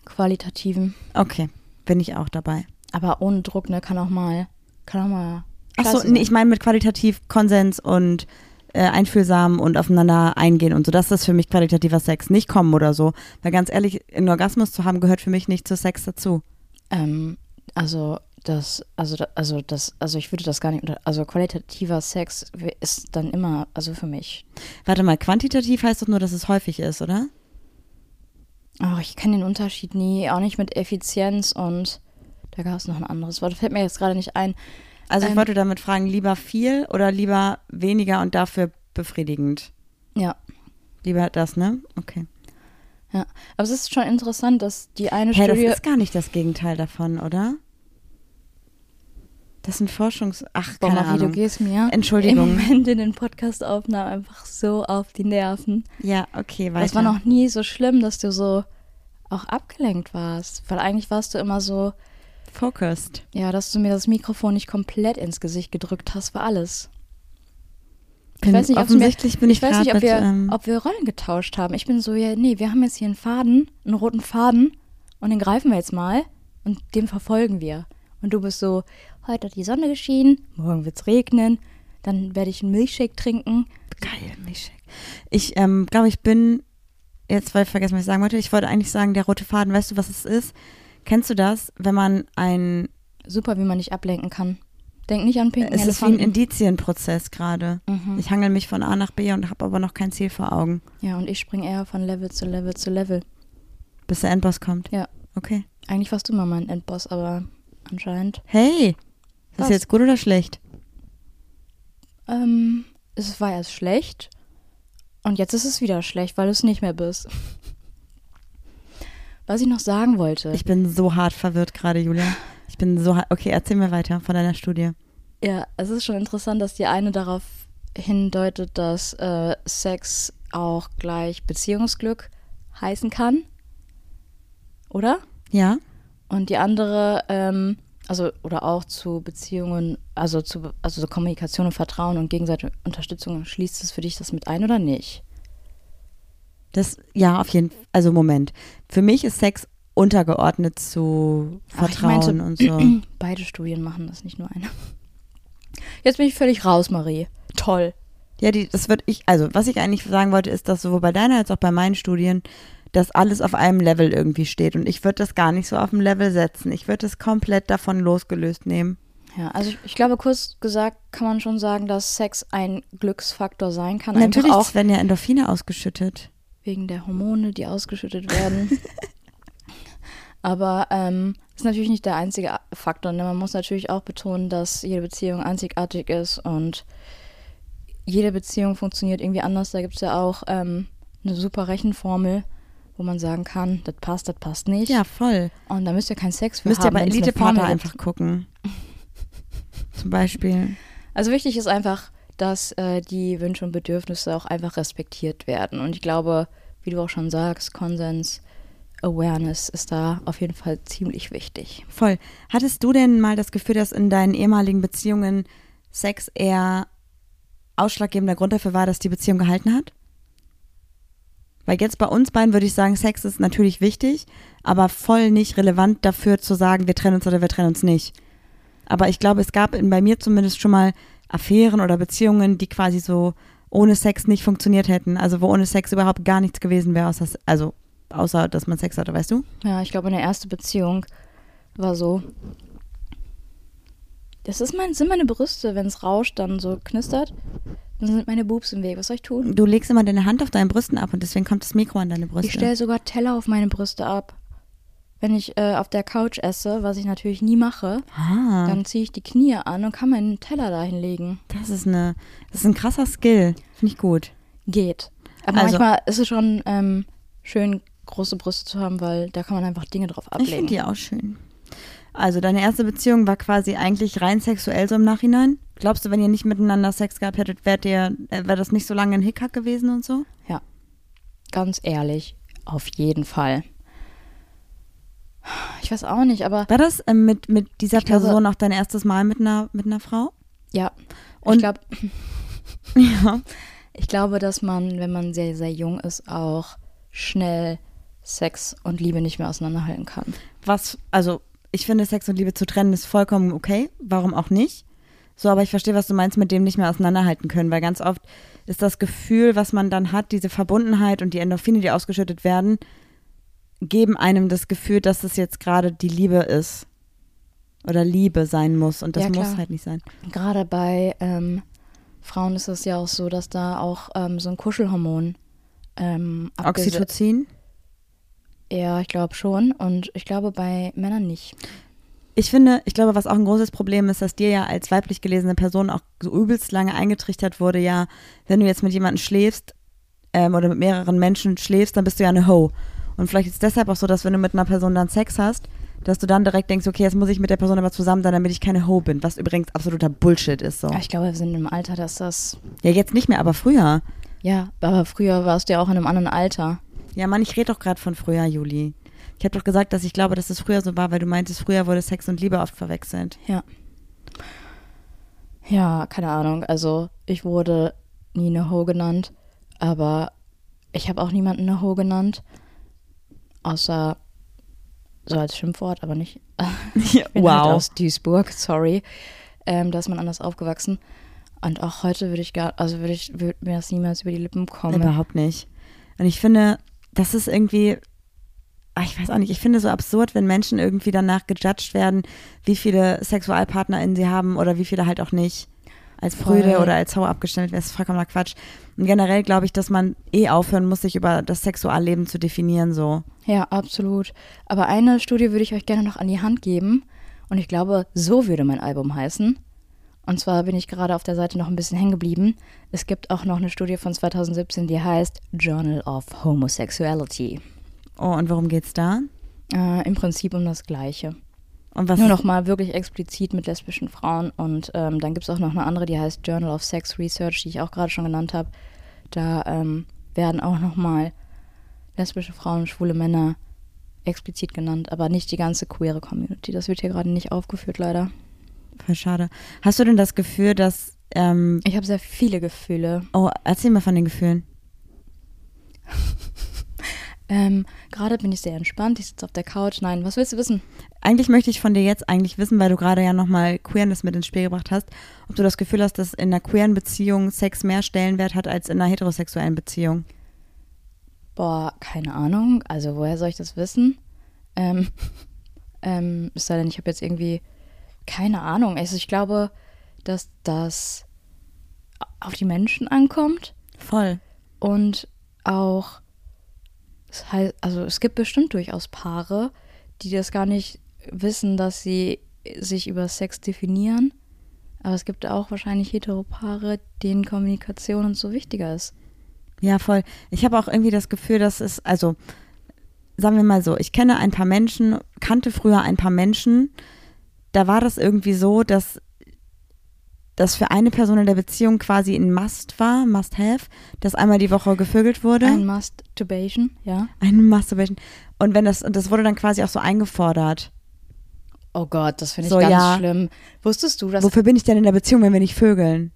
S2: qualitativen.
S1: Okay, bin ich auch dabei.
S2: Aber ohne Druck, ne? Kann auch mal. Kann auch mal.
S1: Achso, nee, ich meine mit qualitativ Konsens und äh, einfühlsam und aufeinander eingehen und so. Das ist für mich qualitativer Sex. Nicht kommen oder so. Weil ganz ehrlich, einen Orgasmus zu haben, gehört für mich nicht zu Sex dazu.
S2: Ähm, also, das, also, also, das, also ich würde das gar nicht unter. Also qualitativer Sex ist dann immer, also für mich.
S1: Warte mal, quantitativ heißt doch nur, dass es häufig ist, oder?
S2: Oh, ich kenne den Unterschied nie, auch nicht mit Effizienz und da gab es noch ein anderes Wort. Fällt mir jetzt gerade nicht ein.
S1: Also ich
S2: Ähm,
S1: wollte damit fragen, lieber viel oder lieber weniger und dafür befriedigend?
S2: Ja.
S1: Lieber das, ne? Okay.
S2: Ja. Aber es ist schon interessant, dass die eine
S1: das
S2: Studie.
S1: ist gar nicht das Gegenteil davon, oder? Das sind Forschungs... Ach,
S2: Boah,
S1: keine
S2: Marie, du
S1: Ahnung.
S2: gehst mir
S1: Entschuldigung.
S2: im Moment in den Podcastaufnahmen einfach so auf die Nerven.
S1: Ja, okay, weiter.
S2: Das war noch nie so schlimm, dass du so auch abgelenkt warst. Weil eigentlich warst du immer so,
S1: Focused.
S2: ja, dass du mir das Mikrofon nicht komplett ins Gesicht gedrückt hast, war alles.
S1: Bin,
S2: weiß nicht, es mir-
S1: offensichtlich bin ich,
S2: Ich weiß nicht, ob wir,
S1: mit, ähm,
S2: ob wir Rollen getauscht haben. Ich bin so, ja, nee, wir haben jetzt hier einen Faden, einen roten Faden und den greifen wir jetzt mal und den verfolgen wir. Und du bist so, heute hat die Sonne geschienen, morgen wird's regnen, dann werde ich einen Milchshake trinken.
S1: Geil, Milchshake. Ich ähm, glaube, ich bin, jetzt weil ich vergessen, was ich sagen wollte, ich wollte eigentlich sagen, der rote Faden, weißt du, was es ist? Kennst du das, wenn man ein
S2: Super, wie man dich ablenken kann. Denk nicht an pinken
S1: Es ist wie ein
S2: Elefanten.
S1: Indizienprozess gerade.
S2: Mhm.
S1: Ich hangel mich von A nach B und habe aber noch kein Ziel vor Augen,
S2: Ja, und ich spring eher von Level zu Level zu Level.
S1: bis der Endboss kommt.
S2: Ja.
S1: Okay.
S2: Eigentlich warst du mal mein Endboss, aber anscheinend.
S1: Hey, ist das jetzt gut oder schlecht?
S2: Ähm, es war erst schlecht und jetzt ist es wieder schlecht, weil du es nicht mehr bist. Was ich noch sagen wollte.
S1: Ich bin so hart verwirrt gerade, Julia. Ich bin so hart. Okay, erzähl mir weiter von deiner Studie.
S2: Ja, es ist schon interessant, dass die eine darauf hindeutet, dass äh, Sex auch gleich Beziehungsglück heißen kann. Oder?
S1: Ja?
S2: Und die andere, ähm, also, oder auch zu Beziehungen, also zu also so Kommunikation und Vertrauen und gegenseitige Unterstützung, schließt es für dich das mit ein oder nicht?
S1: Das, ja, auf jeden Fall. Also, Moment. Für mich ist Sex untergeordnet zu
S2: Ach,
S1: Vertrauen
S2: meinte-
S1: und so.
S2: Beide Studien machen das, nicht nur eine. Jetzt bin ich völlig raus, Marie. Toll.
S1: Ja, die, das wird ich, also was ich eigentlich sagen wollte, ist, dass sowohl bei deiner als auch bei meinen Studien, dass alles auf einem Level irgendwie steht. Und ich würde das gar nicht so auf dem Level setzen. Ich würde es komplett davon losgelöst nehmen.
S2: Ja, also ich, ich glaube, kurz gesagt kann man schon sagen, dass Sex ein Glücksfaktor sein kann.
S1: Natürlich
S2: auch
S1: werden ja Endorphine ausgeschüttet.
S2: Wegen der Hormone, die ausgeschüttet werden. Aber ähm, ist natürlich nicht der einzige Faktor. Ne? Man muss natürlich auch betonen, dass jede Beziehung einzigartig ist und jede Beziehung funktioniert irgendwie anders. Da gibt es ja auch ähm, eine super Rechenformel, wo man sagen kann, das passt, das passt nicht.
S1: Ja, voll.
S2: Und da müsst ihr keinen Sex für
S1: Müsst ihr
S2: haben.
S1: bei
S2: wenn's eine
S1: Elite-Partner einfach gucken. Zum Beispiel.
S2: Also wichtig ist einfach, dass äh, die Wünsche und Bedürfnisse auch einfach respektiert werden. Und ich glaube, wie du auch schon sagst, Konsens, Awareness ist da auf jeden Fall ziemlich wichtig.
S1: Voll. Hattest du denn mal das Gefühl, dass in deinen ehemaligen Beziehungen Sex eher ausschlaggebender Grund dafür war, dass die Beziehung gehalten hat? Weil jetzt bei uns beiden würde ich sagen, Sex ist natürlich wichtig, aber voll nicht relevant dafür zu sagen, wir trennen uns oder wir trennen uns nicht. Aber ich glaube, es gab in, bei mir zumindest schon mal Affären oder Beziehungen, die quasi so ohne Sex nicht funktioniert hätten. Also wo ohne Sex überhaupt gar nichts gewesen wäre, außer, also außer dass man Sex hatte, weißt du?
S2: Ja, ich glaube, eine erste Beziehung war so. Das ist mein, sind meine Brüste, wenn es rauscht, dann so knistert. Dann sind meine Boobs im Weg. Was soll ich tun?
S1: Du legst immer deine Hand auf deinen Brüsten ab und deswegen kommt das Mikro an deine Brüste.
S2: Ich stelle sogar Teller auf meine Brüste ab. Wenn ich äh, auf der Couch esse, was ich natürlich nie mache,
S1: ah,
S2: dann ziehe ich die Knie an und kann meinen Teller dahin legen.
S1: das ist eine, das ist ein krasser Skill. Finde ich gut.
S2: Geht. Aber
S1: Also-
S2: manchmal ist es schon ähm, schön, große Brüste zu haben, weil da kann man einfach Dinge drauf
S1: Ich finde
S2: ablegen.
S1: die auch schön. Also deine erste Beziehung war quasi eigentlich rein sexuell so im Nachhinein. Glaubst du, wenn ihr nicht miteinander Sex gehabt hättet, wärt ihr, äh, wäre das nicht so lange ein Hickhack gewesen und so?
S2: Ganz ehrlich, auf jeden Fall. Ich weiß auch nicht, aber
S1: War das ähm, mit, mit dieser
S2: Ich glaube-
S1: Person auch dein erstes Mal mit einer, mit einer Frau?
S2: ja.
S1: Und-
S2: ich glaube,
S1: Ja.
S2: ich glaube, dass man, wenn man sehr, sehr jung ist, auch schnell Sex und Liebe nicht mehr auseinanderhalten kann.
S1: Was, also ich finde, Sex und Liebe zu trennen ist vollkommen okay. Warum auch nicht? So, aber ich verstehe, was du meinst mit dem nicht mehr auseinanderhalten können, weil ganz oft ist das Gefühl, was man dann hat, diese Verbundenheit und die Endorphine, die ausgeschüttet werden, geben einem das Gefühl, dass es jetzt gerade die Liebe ist. Oder Liebe sein muss. Und das
S2: Ja,
S1: muss halt nicht sein.
S2: Gerade bei ähm, Frauen ist es ja auch so, dass da auch ähm, so ein Kuschelhormon ähm,
S1: Oxytocin?
S2: Ja, ich glaube schon. Und ich glaube bei Männern nicht.
S1: Ich finde, ich glaube, was auch ein großes Problem ist, dass dir ja als weiblich gelesene Person auch so übelst lange eingetrichtert wurde, ja, wenn du jetzt mit jemandem schläfst ähm, oder mit mehreren Menschen schläfst, dann bist du ja eine Ho. Und vielleicht ist es deshalb auch so, dass wenn du mit einer Person dann Sex hast, dass du dann direkt denkst, okay, jetzt muss ich mit der Person aber zusammen sein, damit ich keine Ho bin, was übrigens absoluter Bullshit ist so.
S2: Ja, Ich glaube, wir sind im Alter, dass das.
S1: Ja, jetzt nicht mehr, aber früher.
S2: Ja, aber früher warst du ja auch in einem anderen Alter.
S1: Ja, Mann, ich rede doch gerade von früher, Juli. Ich habe doch gesagt, dass ich glaube, dass es früher so war, weil du meintest, früher wurde Sex und Liebe oft verwechselt.
S2: Ja. Ja, keine Ahnung. Also, ich wurde nie eine Ho genannt, aber ich habe auch niemanden eine Ho genannt. Außer so als Schimpfwort, aber nicht. Ich bin halt aus Duisburg, sorry. Ähm, da ist man anders aufgewachsen. Und auch heute würde ich gar, also würde ich, würde mir das niemals über die Lippen kommen.
S1: Überhaupt nicht. Und ich finde, das ist irgendwie, ach, ich weiß auch nicht, ich finde so absurd, wenn Menschen irgendwie danach gejudged werden, wie viele SexualpartnerInnen sie haben oder wie viele halt auch nicht. Als Brüde
S2: Voll.
S1: oder als Hau abgestellt wäre, ist vollkommener Quatsch. Und generell glaube ich, dass man eh aufhören muss, sich über das Sexualleben zu definieren, so.
S2: Ja, absolut. Aber eine Studie würde ich euch gerne noch an die Hand geben. Und ich glaube, so würde mein Album heißen. Und zwar bin ich gerade auf der Seite noch ein bisschen hängen geblieben. Es gibt auch noch eine Studie von 2017, die heißt Journal of Homosexuality.
S1: Oh, und worum geht's da?
S2: Äh, Im Prinzip um das Gleiche.
S1: Und was
S2: Nur noch mal wirklich explizit mit lesbischen Frauen. Und ähm, dann gibt es auch noch eine andere, die heißt Journal of Sex Research, die ich auch gerade schon genannt habe. Da ähm, werden auch noch mal lesbische Frauen, schwule Männer explizit genannt, aber nicht die ganze queere Community. Das wird hier gerade nicht aufgeführt, leider.
S1: Voll schade. Hast du denn das Gefühl, dass, ähm,
S2: Ich habe sehr viele Gefühle.
S1: oh, erzähl mal von den Gefühlen.
S2: Ähm, gerade bin ich sehr entspannt. Ich sitze auf der Couch. Nein, was willst du wissen?
S1: Eigentlich möchte ich von dir jetzt eigentlich wissen, weil du gerade ja nochmal Queerness mit ins Spiel gebracht hast, ob du das Gefühl hast, dass in einer queeren Beziehung Sex mehr Stellenwert hat als in einer heterosexuellen Beziehung.
S2: Boah, keine Ahnung. Also woher soll ich das wissen? Ähm, ähm, es sei denn, ich habe jetzt irgendwie keine Ahnung. Also ich glaube, dass das auf die Menschen ankommt
S1: Voll.
S2: und auch, es heißt, also es gibt bestimmt durchaus Paare, die das gar nicht wissen, dass sie sich über Sex definieren. Aber es gibt auch wahrscheinlich Heteropaare, denen Kommunikation und so wichtiger ist.
S1: Ja, voll. Ich habe auch irgendwie das Gefühl, dass es, also, sagen wir mal so, ich kenne ein paar Menschen, kannte früher ein paar Menschen, da war das irgendwie so, dass das für eine Person in der Beziehung quasi ein Must war, Must have, dass einmal die Woche gevögelt wurde.
S2: Ein Masturbation, ja.
S1: Ein Masturbation. Und wenn das, und das wurde dann quasi auch so eingefordert.
S2: Oh Gott, das finde ich
S1: So,
S2: ganz
S1: ja.
S2: schlimm. Wusstest du, dass
S1: Wofür bin ich denn in der Beziehung, wenn wir nicht vögeln?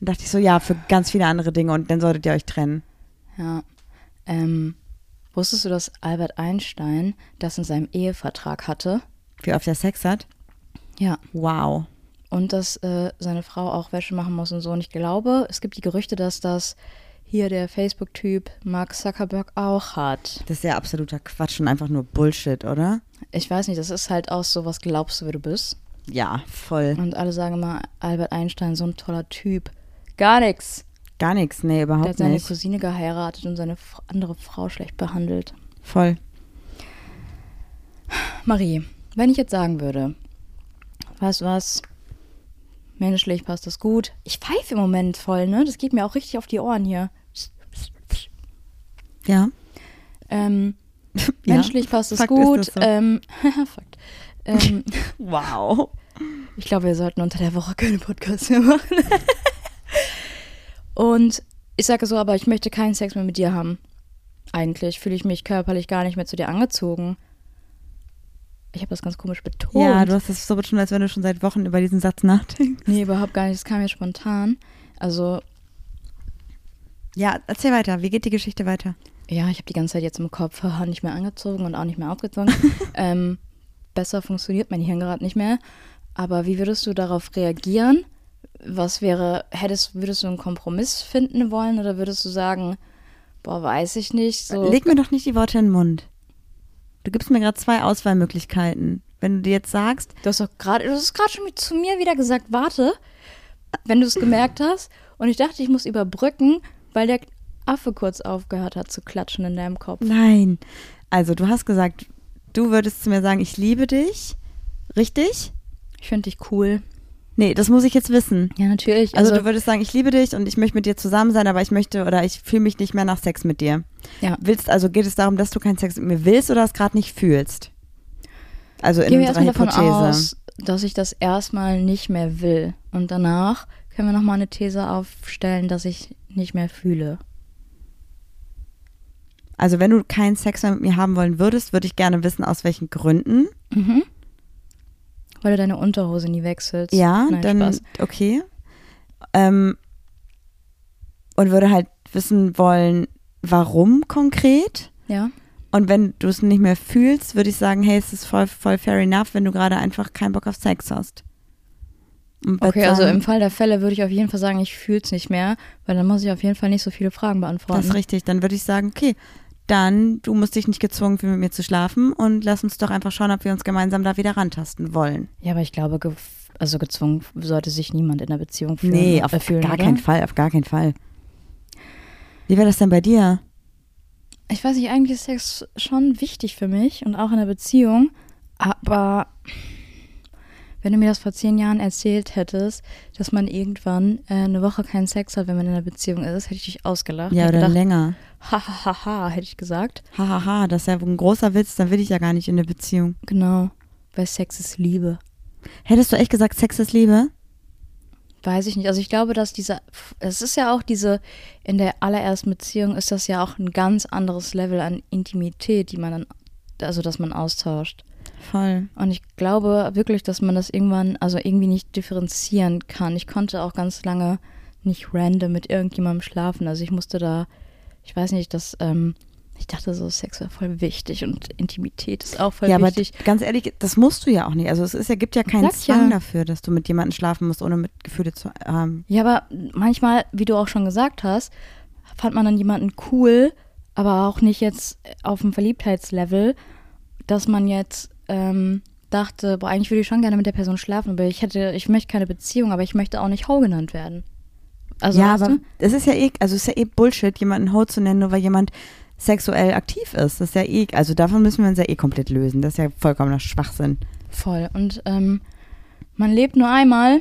S1: Dann dachte ich so, ja, für ganz viele andere Dinge und dann solltet ihr euch trennen.
S2: ja, ähm, wusstest du, dass Albert Einstein das in seinem Ehevertrag hatte?
S1: Wie oft er Sex hat?
S2: Ja.
S1: Wow.
S2: Und dass äh, seine Frau auch Wäsche machen muss und so. Und ich glaube, es gibt die Gerüchte, dass das hier der Facebook-Typ Mark Zuckerberg auch hat.
S1: Das ist ja absoluter Quatsch und einfach nur Bullshit, oder?
S2: Ich weiß nicht, das ist halt auch so, was glaubst du, wer du bist?
S1: Ja, voll.
S2: Und alle sagen immer, Albert Einstein, so ein toller Typ. Gar nichts.
S1: Gar nichts, nee,
S2: Der
S1: überhaupt
S2: hat seine
S1: nicht.
S2: Cousine geheiratet und seine andere Frau schlecht behandelt.
S1: Voll.
S2: Marie, wenn ich jetzt sagen würde, weißt du was, menschlich passt das gut. Ich pfeife im Moment voll, ne? Das geht mir auch richtig auf die Ohren hier.
S1: Ja.
S2: Ähm,
S1: Ja.
S2: menschlich passt es
S1: Fakt
S2: gut.
S1: so.
S2: ähm. Ähm,
S1: Wow.
S2: ich glaube, wir sollten unter der Woche keine Podcasts mehr machen. Und ich sage so, aber ich möchte keinen Sex mehr mit dir haben. Eigentlich fühle ich mich körperlich gar nicht mehr zu dir angezogen. Ich habe das ganz komisch betont.
S1: Ja, du hast das so betont, als wenn du schon seit Wochen über diesen Satz nachdenkst.
S2: Nee, überhaupt gar nicht. Das kam mir spontan. Also,
S1: Ja, erzähl weiter. Wie geht die Geschichte weiter?
S2: ja, ich habe die ganze Zeit jetzt im Kopf nicht mehr angezogen und auch nicht mehr ausgezogen. ähm, besser funktioniert mein Hirn gerade nicht mehr. Aber wie würdest du darauf reagieren? Was wäre, hättest, würdest du einen Kompromiss finden wollen oder würdest du sagen, boah, weiß ich nicht, so.
S1: Leg mir doch nicht die Worte in den Mund. Du gibst mir gerade zwei Auswahlmöglichkeiten. Wenn du dir jetzt sagst,
S2: Du hast doch gerade, du hast gerade schon zu mir wieder gesagt, warte, wenn du es gemerkt hast. Und ich dachte, ich muss überbrücken, weil der Affe kurz aufgehört hat zu klatschen in deinem Kopf.
S1: nein. Also, du hast gesagt, du würdest zu mir sagen, ich liebe dich. Richtig?
S2: Ich finde dich cool.
S1: Nee, das muss ich jetzt wissen.
S2: Ja, natürlich.
S1: Also, du würdest sagen, ich liebe dich und ich möchte mit dir zusammen sein, aber ich möchte oder ich fühle mich nicht mehr nach Sex mit dir.
S2: ja.
S1: Willst also geht es darum, dass du keinen Sex mit mir willst oder es gerade nicht fühlst? Also in
S2: Gehen wir
S1: unserer
S2: davon
S1: Hypothese.
S2: aus, dass ich das erstmal nicht mehr will. Und danach können wir nochmal eine These aufstellen, dass ich nicht mehr fühle.
S1: Also wenn du keinen Sex mehr mit mir haben wollen würdest, würde ich gerne wissen, aus welchen Gründen.
S2: Mhm. Weil du deine Unterhose nie wechselst.
S1: Ja,
S2: Nein,
S1: dann
S2: Spaß.
S1: okay. Ähm, und würde halt wissen wollen, warum konkret.
S2: Ja.
S1: Und wenn du es nicht mehr fühlst, würde ich sagen, hey, es ist voll, voll fair enough, wenn du gerade einfach keinen Bock auf Sex hast.
S2: Okay, also im Fall der Fälle würde ich auf jeden Fall sagen, ich fühle es nicht mehr, weil dann muss ich auf jeden Fall nicht so viele Fragen beantworten.
S1: Das ist richtig. Dann würde ich sagen, okay, dann du musst dich nicht gezwungen fühlen, mit mir zu schlafen und lass uns doch einfach schauen, ob wir uns gemeinsam da wieder rantasten wollen.
S2: Ja, aber ich glaube, ge also gezwungen sollte sich niemand in einer Beziehung fühlen.
S1: Nee, auf
S2: äh, fühlen,
S1: gar
S2: oder?
S1: keinen Fall, auf gar keinen Fall. Wie wäre das denn bei dir?
S2: Ich weiß nicht, eigentlich ist Sex schon wichtig für mich und auch in einer Beziehung, aber wenn du mir das vor zehn Jahren erzählt hättest, dass man irgendwann äh, eine Woche keinen Sex hat, wenn man in einer Beziehung ist, hätte ich dich ausgelacht.
S1: Ja, oder
S2: gedacht,
S1: länger.
S2: Ha, ha, ha, ha, hätte ich gesagt.
S1: Hahaha, das ist ja ein großer Witz, dann will ich ja gar nicht in eine Beziehung.
S2: Genau, weil Sex ist Liebe.
S1: Hättest du echt gesagt, Sex ist Liebe?
S2: Weiß ich nicht. Also ich glaube, dass dieser, es ist ja auch diese, in der allerersten Beziehung ist das ja auch ein ganz anderes Level an Intimität, die man dann, also dass man austauscht.
S1: Voll.
S2: Und ich glaube wirklich, dass man das irgendwann, also irgendwie nicht differenzieren kann. Ich konnte auch ganz lange nicht random mit irgendjemandem schlafen. Also ich musste da, ich weiß nicht, dass, ähm, ich dachte so, Sex wäre voll wichtig und Intimität ist auch voll
S1: ja,
S2: wichtig.
S1: aber ganz ehrlich, das musst du ja auch nicht. Also es ist ja, gibt ja keinen
S2: Sag
S1: Zwang
S2: ja.
S1: dafür, dass du mit jemandem schlafen musst, ohne mit Gefühle zu haben.
S2: Ja, aber manchmal, wie du auch schon gesagt hast, fand man dann jemanden cool, aber auch nicht jetzt auf dem Verliebtheitslevel, dass man jetzt ähm, dachte, boah, eigentlich würde ich schon gerne mit der Person schlafen, aber ich hätte, ich möchte keine Beziehung, aber ich möchte auch nicht Ho genannt werden. Also,
S1: ja, aber
S2: du?
S1: es ist ja eh, also es ist ja eh Bullshit, jemanden Ho zu nennen, nur weil jemand sexuell aktiv ist. Das ist ja eh, also davon müssen wir uns ja eh komplett lösen. Das ist ja vollkommener Schwachsinn.
S2: Voll. Und ähm, man lebt nur einmal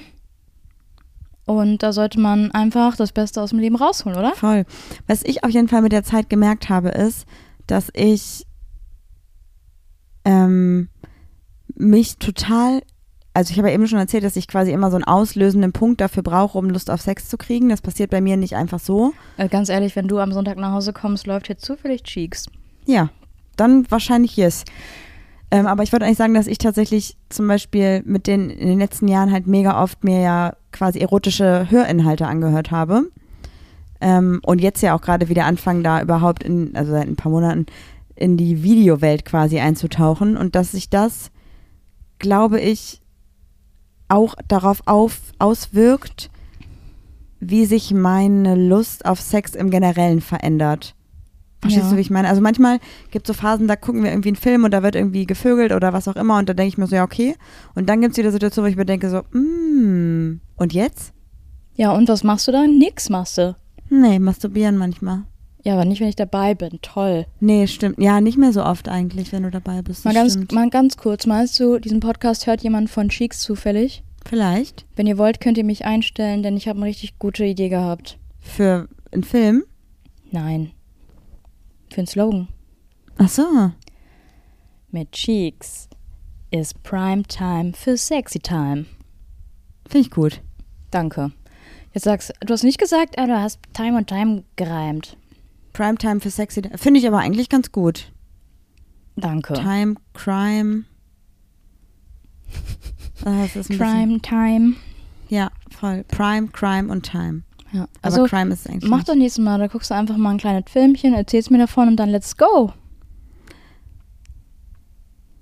S2: und da sollte man einfach das Beste aus dem Leben rausholen, oder?
S1: Voll. Was ich auf jeden Fall mit der Zeit gemerkt habe, ist, dass ich ähm, mich total, also ich habe ja eben schon erzählt, dass ich quasi immer so einen auslösenden Punkt dafür brauche, um Lust auf Sex zu kriegen. Das passiert bei mir nicht einfach so.
S2: Äh, ganz ehrlich, wenn du am Sonntag nach Hause kommst, läuft hier zufällig Cheeks.
S1: Ja, dann wahrscheinlich yes. Ähm, aber ich wollte eigentlich sagen, dass ich tatsächlich zum Beispiel mit den in den letzten Jahren halt mega oft mir ja quasi erotische Hörinhalte angehört habe. Ähm, und jetzt ja auch gerade wieder anfangen, da überhaupt in, also seit ein paar Monaten, in die Videowelt quasi einzutauchen. Und dass sich das, glaube ich, auch darauf auf, auswirkt, wie sich meine Lust auf Sex im Generellen verändert. Verstehst
S2: Ja.
S1: du, wie ich meine? Also manchmal gibt es so Phasen, da gucken wir irgendwie einen Film und da wird irgendwie gevögelt oder was auch immer und da denke ich mir so, ja, okay. Und dann gibt es wieder Situationen, wo ich mir denke so, mm, und jetzt?
S2: Ja, und was machst du dann? Nix machst du.
S1: Nee, masturbieren manchmal.
S2: Ja, aber nicht, wenn ich dabei bin. Toll.
S1: Nee, stimmt. Ja, nicht mehr so oft eigentlich, wenn du dabei bist.
S2: Mal ganz,
S1: stimmt.
S2: mal ganz kurz, meinst du, diesen Podcast hört jemand von Cheeks zufällig?
S1: Vielleicht.
S2: Wenn ihr wollt, könnt ihr mich einstellen, denn ich habe eine richtig gute Idee gehabt.
S1: Für einen Film?
S2: Nein. Für einen Slogan.
S1: Ach so.
S2: Mit Cheeks ist Prime Time für Sexy Time.
S1: Finde ich gut.
S2: Danke. Jetzt sagst du, hast nicht gesagt, ah, du hast Time und Time gereimt.
S1: Primetime für Sexy. Finde ich aber eigentlich ganz gut.
S2: Danke.
S1: Time, Crime. Das ein bisschen-
S2: Crime Time.
S1: Ja, voll. Prime, Crime und Time.
S2: Ja.
S1: Aber
S2: Also,
S1: Crime ist eigentlich.
S2: mach doch nächstes Mal, da guckst du einfach mal ein kleines Filmchen, erzählst mir davon und dann let's go.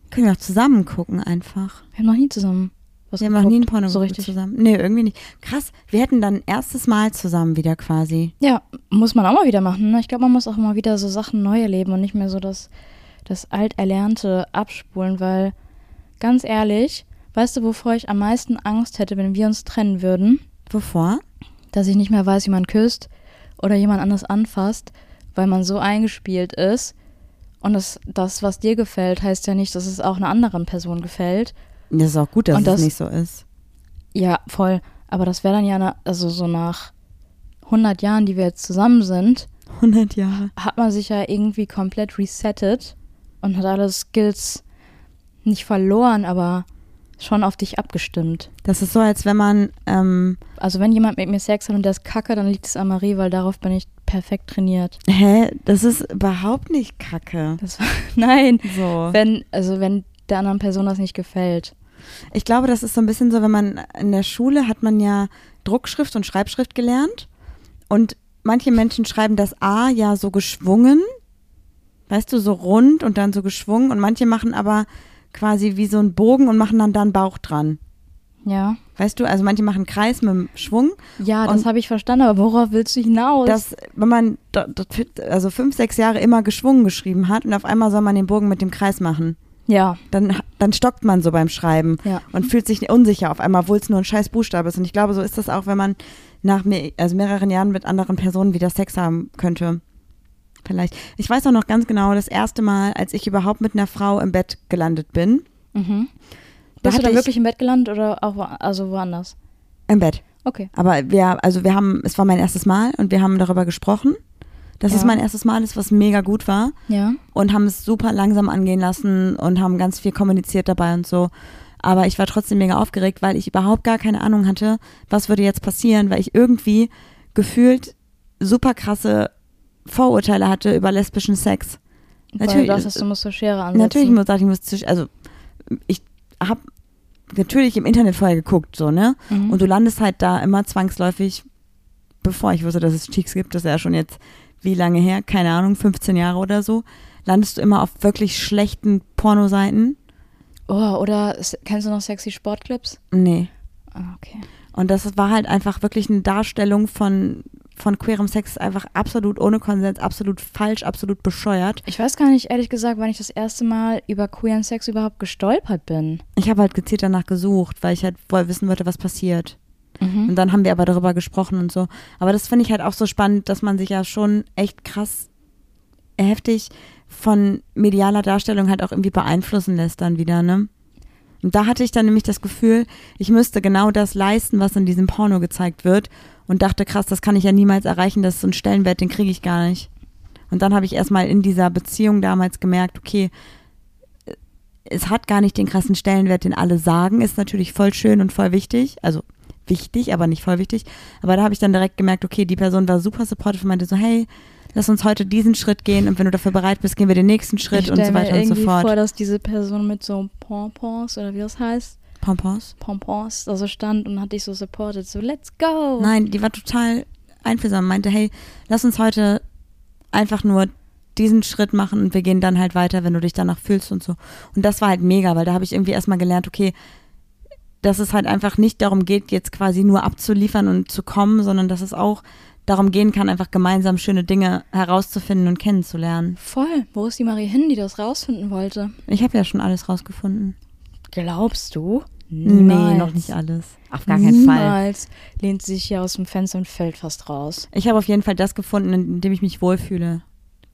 S1: Können wir auch zusammen gucken einfach.
S2: Wir haben noch nie zusammen was
S1: wir haben noch nie ein Porno
S2: so richtig.
S1: zusammen. Nee, irgendwie nicht. Krass, wir hätten dann erstes Mal zusammen wieder quasi.
S2: Ja, muss man auch mal wieder machen. Ne? Ich glaube, man muss auch mal wieder so Sachen neu erleben und nicht mehr so das, das Alterlernte abspulen, weil ganz ehrlich, weißt du, wovor ich am meisten Angst hätte, wenn wir uns trennen würden?
S1: Wovor?
S2: Dass ich nicht mehr weiß, wie man küsst oder jemand anders anfasst, weil man so eingespielt ist. Und das, das, was dir gefällt, heißt ja nicht, dass es auch einer anderen Person gefällt.
S1: Das ist auch gut, dass
S2: Und
S1: es
S2: das-
S1: nicht so ist.
S2: Ja, voll. Aber das wäre dann ja, na- also so nach 100 Jahren, die wir jetzt zusammen sind,
S1: 100 Jahre.
S2: hat man sich ja irgendwie komplett resettet und hat alle Skills nicht verloren, aber schon auf dich abgestimmt.
S1: Das ist so, als wenn man, ähm,
S2: Also wenn jemand mit mir Sex hat und der ist kacke, dann liegt es an Marie, weil darauf bin ich perfekt trainiert.
S1: hä, das ist überhaupt nicht kacke.
S2: Das war, nein,
S1: So.
S2: wenn, also wenn der anderen Person das nicht gefällt.
S1: Ich glaube, das ist so ein bisschen so, wenn man in der Schule hat man ja Druckschrift und Schreibschrift gelernt und manche Menschen schreiben das A ja so geschwungen, weißt du, so rund und dann so geschwungen und manche machen aber quasi wie so einen Bogen und machen dann da einen Bauch dran.
S2: Ja.
S1: Weißt du, also manche machen Kreis mit dem Schwung.
S2: Ja, das habe ich verstanden, aber worauf willst du hinaus?
S1: Dass, wenn man also fünf, sechs Jahre immer geschwungen geschrieben hat und auf einmal soll man den Bogen mit dem Kreis machen,
S2: ja,
S1: dann, dann stockt man so beim Schreiben
S2: ja.
S1: und fühlt sich unsicher auf einmal, obwohl es nur ein scheiß Buchstabe ist. Und ich glaube, so ist das auch, wenn man nach mehr, also mehreren Jahren mit anderen Personen wieder Sex haben könnte. Vielleicht. Ich weiß auch noch ganz genau, das erste Mal, als ich überhaupt mit einer Frau im Bett gelandet bin.
S2: Mhm.
S1: Da
S2: Bist du da
S1: ich-
S2: wirklich im Bett gelandet oder auch also woanders?
S1: Im Bett.
S2: Okay.
S1: Aber wir, also wir haben, es war mein erstes Mal und wir haben darüber gesprochen, dass
S2: Ja.
S1: es mein erstes Mal ist, was mega gut war.
S2: Ja.
S1: und haben es super langsam angehen lassen und haben ganz viel kommuniziert dabei und so. Aber ich war trotzdem mega aufgeregt, weil ich überhaupt gar keine Ahnung hatte, was würde jetzt passieren, weil ich irgendwie gefühlt super krasse Vorurteile hatte über lesbischen Sex.
S2: Weil
S1: Natürlich-
S2: du dachtest, du musst zur Schere ansetzen.
S1: Natürlich muss ich muss also ich habe natürlich im Internet vorher geguckt, so, ne?
S2: Mhm.
S1: Und du landest halt da immer zwangsläufig, bevor ich wusste, dass es Cheeks gibt, das ist ja schon jetzt wie lange her, keine Ahnung, 15 Jahre oder so, landest du immer auf wirklich schlechten Pornoseiten.
S2: Oh, oder kennst du noch sexy Sportclips?
S1: Nee.
S2: Ah, okay.
S1: Und das war halt einfach wirklich eine Darstellung von, von queerem Sex, einfach absolut ohne Konsens, absolut falsch, absolut bescheuert.
S2: Ich weiß gar nicht, ehrlich gesagt, wann ich das erste Mal über queeren Sex überhaupt gestolpert bin.
S1: Ich habe halt gezielt danach gesucht, weil ich halt voll wissen wollte, was passiert.
S2: Mhm.
S1: Und dann haben wir aber darüber gesprochen und so. Aber das finde ich halt auch so spannend, dass man sich ja schon echt krass heftig von medialer Darstellung halt auch irgendwie beeinflussen lässt dann wieder, ne? Und da hatte ich dann nämlich das Gefühl, ich müsste genau das leisten, was in diesem Porno gezeigt wird und dachte, krass, das kann ich ja niemals erreichen, das ist so ein Stellenwert, den kriege ich gar nicht. Und dann habe ich erstmal in dieser Beziehung damals gemerkt, okay, es hat gar nicht den krassen Stellenwert, den alle sagen, ist natürlich voll schön und voll wichtig, also wichtig, aber nicht voll wichtig. Aber da habe ich dann direkt gemerkt, okay, die Person war super supportive und meinte so, hey, lass uns heute diesen Schritt gehen und wenn du dafür bereit bist, gehen wir den nächsten Schritt
S2: ich
S1: und so
S2: mir
S1: weiter und so
S2: irgendwie
S1: fort.
S2: vor, dass diese Person mit so Pompons oder wie das heißt,
S1: Pompons?
S2: Pompons, da so stand und hat dich so supported, so let's go.
S1: Nein, die war total einfühlsam, meinte, hey, lass uns heute einfach nur diesen Schritt machen und wir gehen dann halt weiter, wenn du dich danach fühlst und so. Und das war halt mega, weil da habe ich irgendwie erstmal gelernt, okay, dass es halt einfach nicht darum geht, jetzt quasi nur abzuliefern und zu kommen, sondern dass es auch darum gehen kann, einfach gemeinsam schöne Dinge herauszufinden und kennenzulernen.
S2: Voll. Wo ist die Marie hin, die das rausfinden wollte?
S1: Ich habe ja schon alles rausgefunden.
S2: Glaubst du?
S1: Nee, noch nicht alles. Auf gar keinen Fall.
S2: Niemals lehnt sie sich hier aus dem Fenster und fällt fast raus.
S1: Ich habe auf jeden Fall das gefunden, in dem ich mich wohlfühle.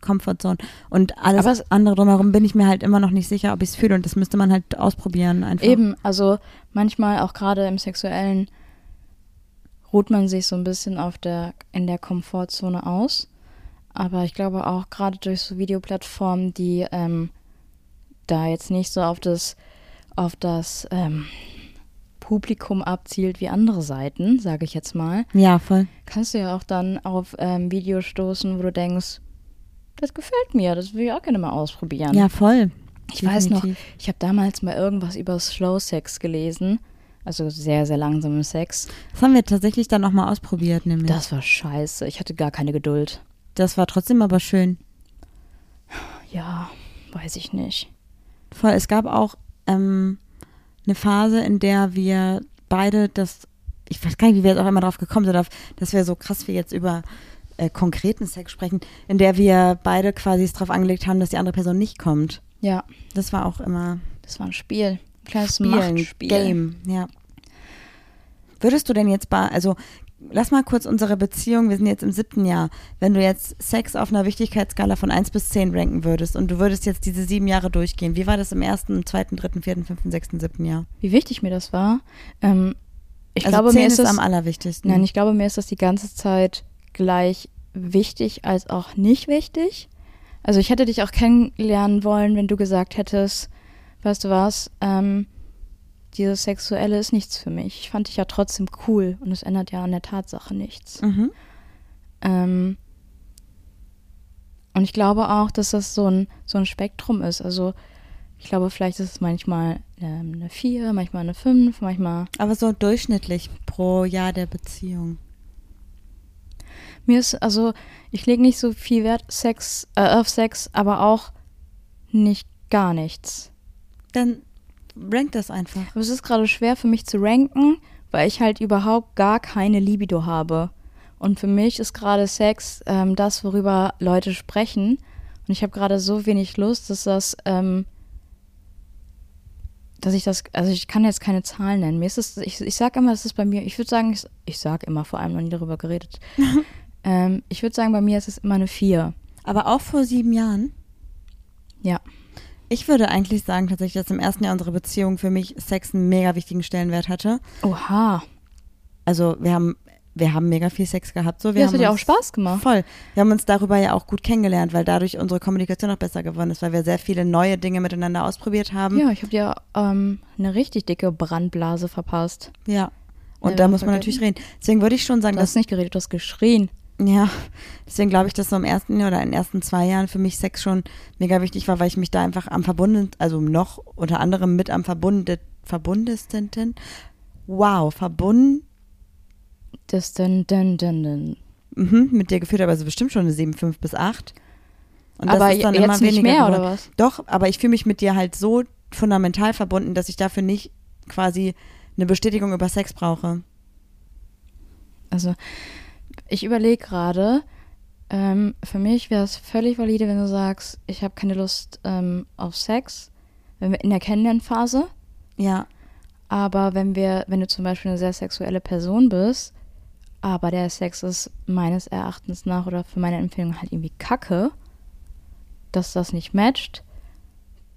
S1: Comfortzone. Und alles
S2: Aber es-
S1: andere drumherum bin ich mir halt immer noch nicht sicher, ob ich es fühle. Und das müsste man halt ausprobieren einfach.
S2: Eben, also manchmal auch gerade im Sexuellen ruht man sich so ein bisschen auf der, in der Komfortzone aus. Aber ich glaube auch gerade durch so Videoplattformen, die ähm, da jetzt nicht so auf das, auf das ähm, Publikum abzielt wie andere Seiten, sage ich jetzt mal,
S1: Ja, voll.
S2: kannst du ja auch dann auf ähm, Videos stoßen, wo du denkst, das gefällt mir, das will ich auch gerne mal ausprobieren.
S1: Ja, voll.
S2: Ich weiß noch,
S1: Definitiv.
S2: ich habe damals mal irgendwas über Slow Sex gelesen. Also sehr, sehr langsamen Sex.
S1: Das haben wir tatsächlich dann noch mal ausprobiert, nämlich. Das,
S2: war scheiße. Ich hatte gar keine Geduld.
S1: das war trotzdem aber schön.
S2: Ja, weiß ich nicht.
S1: Voll. Es gab auch ähm, eine Phase, in der wir beide das, ich weiß gar nicht, wie wir jetzt auch immer drauf gekommen sind, dass wir so krass wie jetzt über äh, konkreten Sex sprechen, in der wir beide quasi es drauf angelegt haben, dass die andere Person nicht kommt.
S2: Ja,
S1: Das war auch immer
S2: das war ein Spiel. Ein kleines
S1: Spielen,
S2: Machtspiel.
S1: Game, ja. Würdest du denn jetzt bei, also lass mal kurz unsere Beziehung, wir sind jetzt im siebten Jahr, wenn du jetzt Sex auf einer Wichtigkeitsskala von 1 bis 10 ranken würdest und du würdest jetzt diese sieben Jahre durchgehen, wie war das im ersten, zweiten, dritten, vierten, fünften, sechsten, siebten Jahr?
S2: Wie wichtig mir das war. Ähm, ich
S1: also
S2: glaube,
S1: 10
S2: mir ist
S1: ist
S2: das,
S1: am allerwichtigsten.
S2: nein, ich glaube, mir ist das die ganze Zeit gleich wichtig als auch nicht wichtig. Also ich hätte dich auch kennenlernen wollen, wenn du gesagt hättest, weißt du was, ähm, dieses Sexuelle ist nichts für mich. Ich fand dich ja trotzdem cool und es ändert ja an der Tatsache nichts.
S1: mhm.
S2: Ähm, und ich glaube auch, dass das so ein, so ein Spektrum ist. Also ich glaube, vielleicht ist es manchmal ähm, eine 4, manchmal eine 5, manchmal.
S1: Aber so durchschnittlich pro Jahr der Beziehung.
S2: Mir ist, also, ich lege nicht so viel Wert Sex, äh, auf Sex, aber auch nicht gar nichts.
S1: Dann rank das einfach.
S2: Aber es ist gerade schwer für mich zu ranken, weil ich halt überhaupt gar keine Libido habe. Und für mich ist gerade Sex ähm, das, worüber Leute sprechen. Und ich habe gerade so wenig Lust, dass das, ähm, dass ich das, also ich kann jetzt keine Zahlen nennen. Mir ist es, ich, ich sag immer, das ist bei mir, ich würde sagen, ich, ich sag immer, vor allem noch nie darüber geredet. ähm, ich würde sagen, bei mir ist es immer eine 4.
S1: Aber auch vor sieben Jahren?
S2: Ja.
S1: Ich würde eigentlich sagen, tatsächlich, dass im ersten Jahr unserer Beziehung für mich Sex einen mega wichtigen Stellenwert hatte.
S2: Oha.
S1: Also wir haben, wir haben mega viel Sex gehabt. So, wir
S2: Ja, das
S1: haben
S2: hat ja auch Spaß gemacht.
S1: Voll. Wir haben uns darüber ja auch gut kennengelernt, weil dadurch unsere Kommunikation auch besser geworden ist, weil wir sehr viele neue Dinge miteinander ausprobiert haben.
S2: Ja, ich habe dir ähm, eine richtig dicke Brandblase verpasst.
S1: Ja. Und
S2: Ja,
S1: da
S2: wir
S1: muss man
S2: vergessen.
S1: natürlich reden. Deswegen würde ich schon sagen,
S2: Du hast
S1: dass,
S2: nicht geredet, du hast geschrien.
S1: Ja, deswegen glaube ich, dass so im ersten Jahr oder in den ersten zwei Jahren für mich Sex schon mega wichtig war, weil ich mich da einfach am verbunden, also noch unter anderem mit am verbundet, verbundesten, wow, verbunden,
S2: Das dun.
S1: mhm, mit dir geführt habe, also bestimmt schon eine 7, 5 bis 8. Und
S2: Aber
S1: ist dann
S2: jetzt
S1: immer
S2: nicht
S1: weniger
S2: mehr,
S1: geworden.
S2: oder was?
S1: Doch, aber ich fühle mich mit dir halt so fundamental verbunden, dass ich dafür nicht quasi eine Bestätigung über Sex brauche.
S2: Also, ich überlege gerade, ähm, für mich wäre es völlig valide, wenn du sagst, ich habe keine Lust ähm, auf Sex, wenn wir in der Kennenlernphase.
S1: Ja,
S2: Aber wenn wir, wenn du zum Beispiel eine sehr sexuelle Person bist, aber der Sex ist meines Erachtens nach oder für meine Empfehlung halt irgendwie kacke, dass das nicht matcht,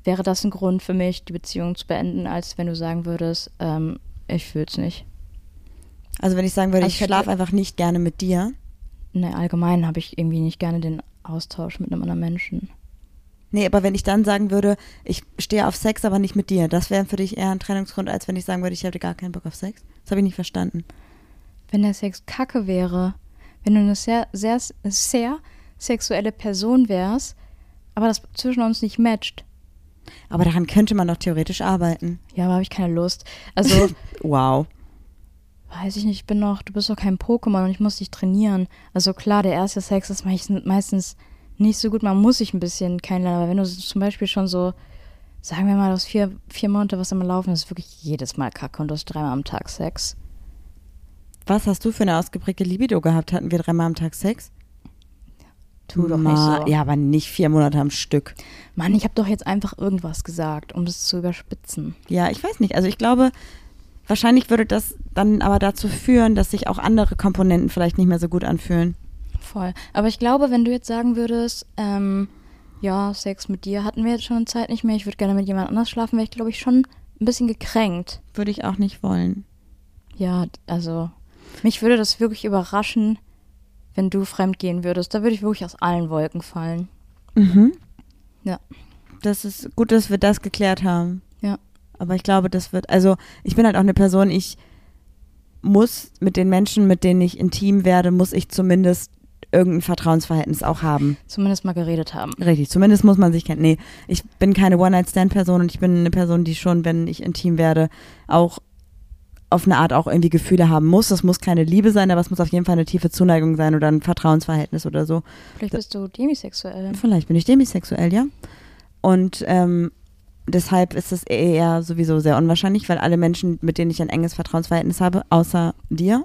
S2: wäre das ein Grund für mich, die Beziehung zu beenden, als wenn du sagen würdest, ähm, ich fühl's nicht.
S1: Also wenn ich sagen würde,
S2: Also
S1: ich
S2: ich
S1: schlafe einfach nicht gerne mit dir.
S2: Ne, allgemein habe ich irgendwie nicht gerne den Austausch mit einem anderen Menschen.
S1: Nee, aber wenn ich dann sagen würde, ich stehe auf Sex, aber nicht mit dir, das wäre für dich eher ein Trennungsgrund, als wenn ich sagen würde, ich hätte gar keinen Bock auf Sex. Das habe ich nicht verstanden.
S2: Wenn der Sex kacke wäre, wenn du eine sehr, sehr, sehr sexuelle Person wärst, aber das zwischen uns nicht matcht,
S1: Aber daran könnte man doch theoretisch arbeiten.
S2: ja, aber habe ich keine Lust. Also,
S1: Wow.
S2: Weiß ich nicht, ich bin noch, du bist doch kein Pokémon und ich muss dich trainieren. Also klar, der erste Sex ist meistens, nicht so gut, man muss sich ein bisschen kennenlernen, aber wenn du zum Beispiel schon so, sagen wir mal, aus vier, vier Monate was immer laufen, das ist wirklich jedes Mal kacke und du hast dreimal am Tag Sex.
S1: Was hast du für eine ausgeprägte Libido gehabt? Hatten wir dreimal am Tag Sex?
S2: Tu doch nicht so.
S1: Ja, aber nicht vier Monate am Stück.
S2: Mann, ich habe doch jetzt einfach irgendwas gesagt, um das zu überspitzen.
S1: Ja, ich weiß nicht. Also ich glaube, wahrscheinlich würde das dann aber dazu führen, dass sich auch andere Komponenten vielleicht nicht mehr so gut anfühlen.
S2: Voll. Aber ich glaube, wenn du jetzt sagen würdest, ähm, ja, Sex mit dir hatten wir jetzt schon eine Zeit nicht mehr, ich würde gerne mit jemand anders schlafen, wäre ich, glaube ich, schon ein bisschen gekränkt.
S1: Würde ich auch nicht wollen.
S2: Ja, also, mich würde das wirklich überraschen, wenn du fremd gehen würdest. Da würde ich wirklich aus allen Wolken fallen.
S1: Mhm.
S2: Ja.
S1: Das ist gut, dass wir das geklärt haben. Aber ich glaube, das wird, also ich bin halt auch eine Person, ich muss mit den Menschen, mit denen ich intim werde, muss ich zumindest irgendein Vertrauensverhältnis auch haben.
S2: Zumindest mal geredet haben.
S1: Richtig, zumindest muss man sich kennen. Nee, ich bin keine One-Night-Stand-Person und ich bin eine Person, die schon, wenn ich intim werde, auch auf eine Art auch irgendwie Gefühle haben muss. Das muss keine Liebe sein, aber es muss auf jeden Fall eine tiefe Zuneigung sein oder ein Vertrauensverhältnis oder so.
S2: Vielleicht bist du demisexuell.
S1: Vielleicht bin ich demisexuell, ja. Und ähm, deshalb ist es eher sowieso sehr unwahrscheinlich, weil alle Menschen, mit denen ich ein enges Vertrauensverhältnis habe, außer dir,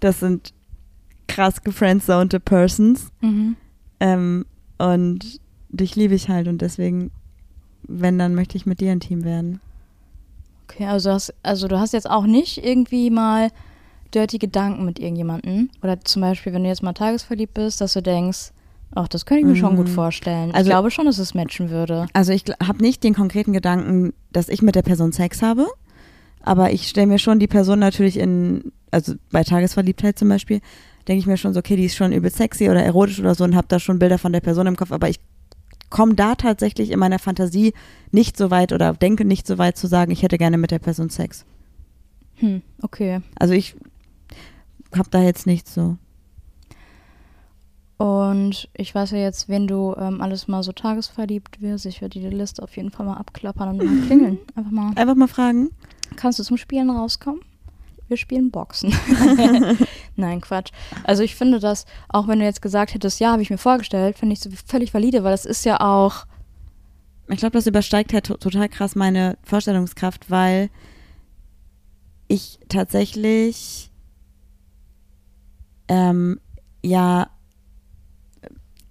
S1: das sind krass gefriendzonte Persons.
S2: Mhm.
S1: Ähm, und dich liebe ich halt und deswegen, wenn, dann möchte ich mit dir intim werden.
S2: Okay, also, hast, also du hast jetzt auch nicht irgendwie mal dirty Gedanken mit irgendjemandem. Oder zum Beispiel, wenn du jetzt mal tagesverliebt bist, dass du denkst, ach, das könnte ich mir schon
S1: Mhm.
S2: gut vorstellen.
S1: Also-
S2: ich glaube schon, dass es matchen würde.
S1: Also ich habe nicht den konkreten Gedanken, dass ich mit der Person Sex habe, aber ich stelle mir schon die Person natürlich in, also bei Tagesverliebtheit zum Beispiel, denke ich mir schon so, okay, die ist schon übel sexy oder erotisch oder so und habe da schon Bilder von der Person im Kopf, aber ich komme da tatsächlich in meiner Fantasie nicht so weit oder denke nicht so weit zu sagen, ich hätte gerne mit der Person Sex.
S2: Hm, okay.
S1: Also ich habe da jetzt nichts so.
S2: Und ich weiß ja jetzt, wenn du ähm, alles mal so tagesverliebt wirst, ich werde die Liste auf jeden Fall mal abklappern und mal klingeln. Einfach mal.
S1: Einfach mal fragen.
S2: Kannst du zum Spielen rauskommen? Wir spielen Boxen. Nein, Quatsch. Also ich finde das, auch wenn du jetzt gesagt hättest, ja, habe ich mir vorgestellt, finde ich so völlig valide, weil das ist ja auch
S1: Ich glaube, das übersteigt halt to total krass meine Vorstellungskraft, weil ich tatsächlich ähm, ja,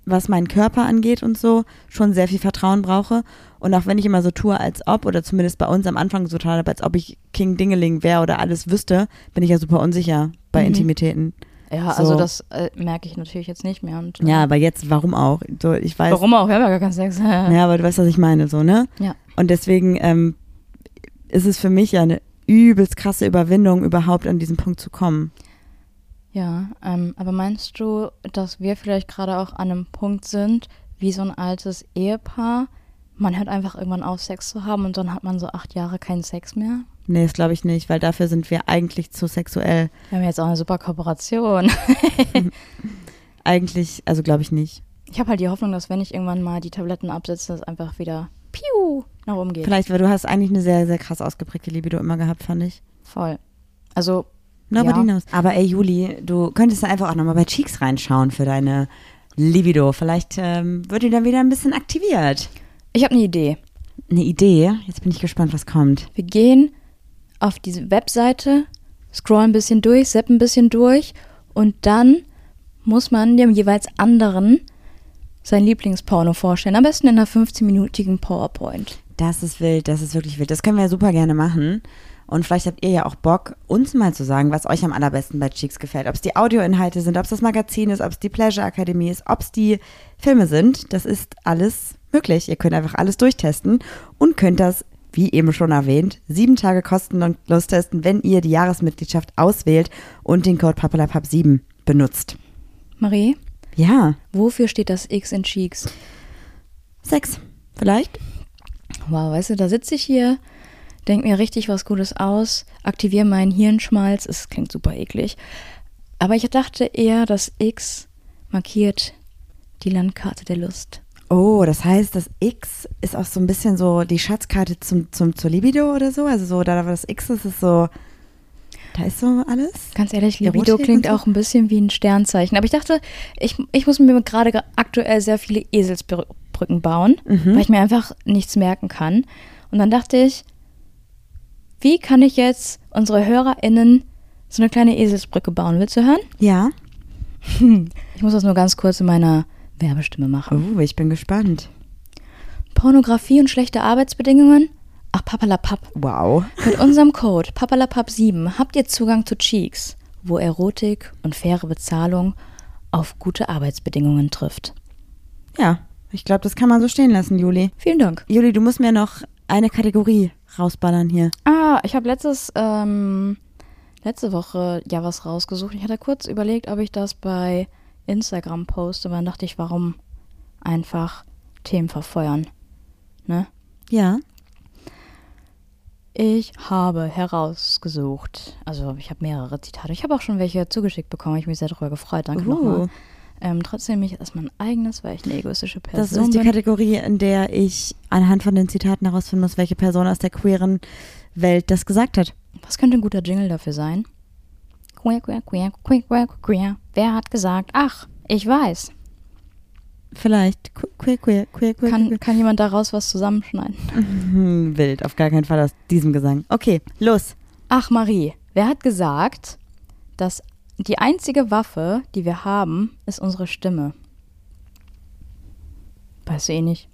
S1: was meinen Körper angeht und so, schon sehr viel Vertrauen brauche. Und auch wenn ich immer so tue, als ob, oder zumindest bei uns am Anfang so habe, als ob ich King Dingeling wäre oder alles wüsste, bin ich ja super unsicher bei
S2: Mhm.
S1: Intimitäten.
S2: Ja,
S1: So.
S2: also das äh, merke ich natürlich jetzt nicht mehr. Und, äh,
S1: Ja, aber jetzt, warum auch? So, ich weiß,
S2: Warum auch? Wir haben ja gar keinen Sex.
S1: Ja, aber du weißt, was ich meine, so, ne?
S2: Ja.
S1: Und deswegen ähm, ist es für mich ja eine übelst krasse Überwindung, überhaupt an diesen Punkt zu kommen.
S2: Ja, ähm, aber meinst du, dass wir vielleicht gerade auch an einem Punkt sind, wie so ein altes Ehepaar? Man hört einfach irgendwann auf, Sex zu haben und dann hat man so acht Jahre keinen Sex mehr?
S1: Nee, das glaube ich nicht, weil dafür sind wir eigentlich zu sexuell.
S2: Wir haben jetzt auch eine super Kooperation.
S1: Eigentlich, also glaube ich nicht.
S2: Ich habe halt die Hoffnung, dass wenn ich irgendwann mal die Tabletten absetze, das einfach wieder piu nach oben geht.
S1: Vielleicht, weil du hast eigentlich eine sehr, sehr krass ausgeprägte Libido immer gehabt, fand ich.
S2: Voll. Also,
S1: Nobody
S2: Ja.
S1: knows. Aber ey, Juli, du könntest da einfach auch nochmal bei Cheeks reinschauen für deine Libido. Vielleicht ähm, wird die dann wieder ein bisschen aktiviert.
S2: ich habe eine Idee.
S1: Eine Idee. Jetzt bin ich gespannt, was kommt.
S2: Wir gehen auf diese Webseite, scrollen ein bisschen durch, zappen ein bisschen durch und dann muss man dem jeweils anderen sein Lieblingsporno vorstellen. Am besten in einer 15-minütigen PowerPoint.
S1: Das ist wild, das ist wirklich wild. Das können wir ja super gerne machen. Und vielleicht habt ihr ja auch Bock, uns mal zu sagen, was euch am allerbesten bei Cheeks gefällt. Ob es die Audioinhalte sind, ob es das Magazin ist, ob es die Pleasure Akademie ist, ob es die Filme sind. Das ist alles möglich. Ihr könnt einfach alles durchtesten und könnt das, wie eben schon erwähnt, sieben Tage kostenlos testen, wenn ihr die Jahresmitgliedschaft auswählt und den Code PAPALAPAP7 benutzt.
S2: Marie,
S1: Ja,
S2: wofür steht das X in Cheeks?
S1: Sex. Vielleicht?
S2: Wow, weißt du, da sitze ich hier, denke mir richtig was Gutes aus, aktiviere meinen Hirnschmalz. Es klingt super eklig. Aber ich dachte eher, das X markiert die Landkarte der Lust.
S1: Oh, das heißt, das X ist auch so ein bisschen so die Schatzkarte zum, zum, zur Libido oder so? Also so, da das X ist, ist so, da ist so alles?
S2: Ganz ehrlich,
S1: Erotik
S2: Libido
S1: und
S2: klingt
S1: so?
S2: auch ein bisschen wie ein Sternzeichen. Aber ich dachte, ich, ich muss mir gerade aktuell sehr viele Eselsbrücken bauen,
S1: Mhm.
S2: weil ich mir einfach nichts merken kann. Und dann dachte ich, wie kann ich jetzt unsere HörerInnen so eine kleine Eselsbrücke bauen? Willst du hören?
S1: Ja.
S2: Ich muss das nur ganz kurz in meiner Werbestimme machen.
S1: Oh, ich bin gespannt.
S2: Pornografie und schlechte Arbeitsbedingungen? Ach, papalapap.
S1: Wow.
S2: Mit unserem Code papalapap7 habt ihr Zugang zu Cheeks, wo Erotik und faire Bezahlung auf gute Arbeitsbedingungen trifft.
S1: Ja, ich glaube, das kann man so stehen lassen, Juli.
S2: Vielen Dank.
S1: Juli, du musst mir noch eine Kategorie rausballern hier.
S2: Ah, ich habe letztes, ähm, letzte Woche ja was rausgesucht. Ich hatte kurz überlegt, ob ich das bei Instagram poste, aber dann dachte ich, warum einfach Themen verfeuern? Ne?
S1: Ja.
S2: Ich habe herausgesucht, also ich habe mehrere Zitate. Ich habe auch schon welche zugeschickt bekommen. Ich habe mich sehr darüber gefreut. Danke
S1: Uh.
S2: nochmal. Ähm, trotzdem mich erstmal ein eigenes, weil ich eine egoistische Person
S1: Das ist die
S2: bin.
S1: Kategorie, in der ich anhand von den Zitaten herausfinden muss, welche Person aus der queeren Welt das gesagt hat.
S2: Was könnte ein guter Jingle dafür sein? Queer, queer, queer, queer, queer, queer. Wer hat gesagt? Ach, ich weiß.
S1: Vielleicht. Que- Queer, queer, queer, queer.
S2: Kann,
S1: queer.
S2: kann jemand daraus was zusammenschneiden?
S1: Hm, wild, auf gar keinen Fall aus diesem Gesang. Okay, los.
S2: Ach, Marie, wer hat gesagt, dass die einzige Waffe, die wir haben, ist unsere Stimme? Weißt du eh nicht?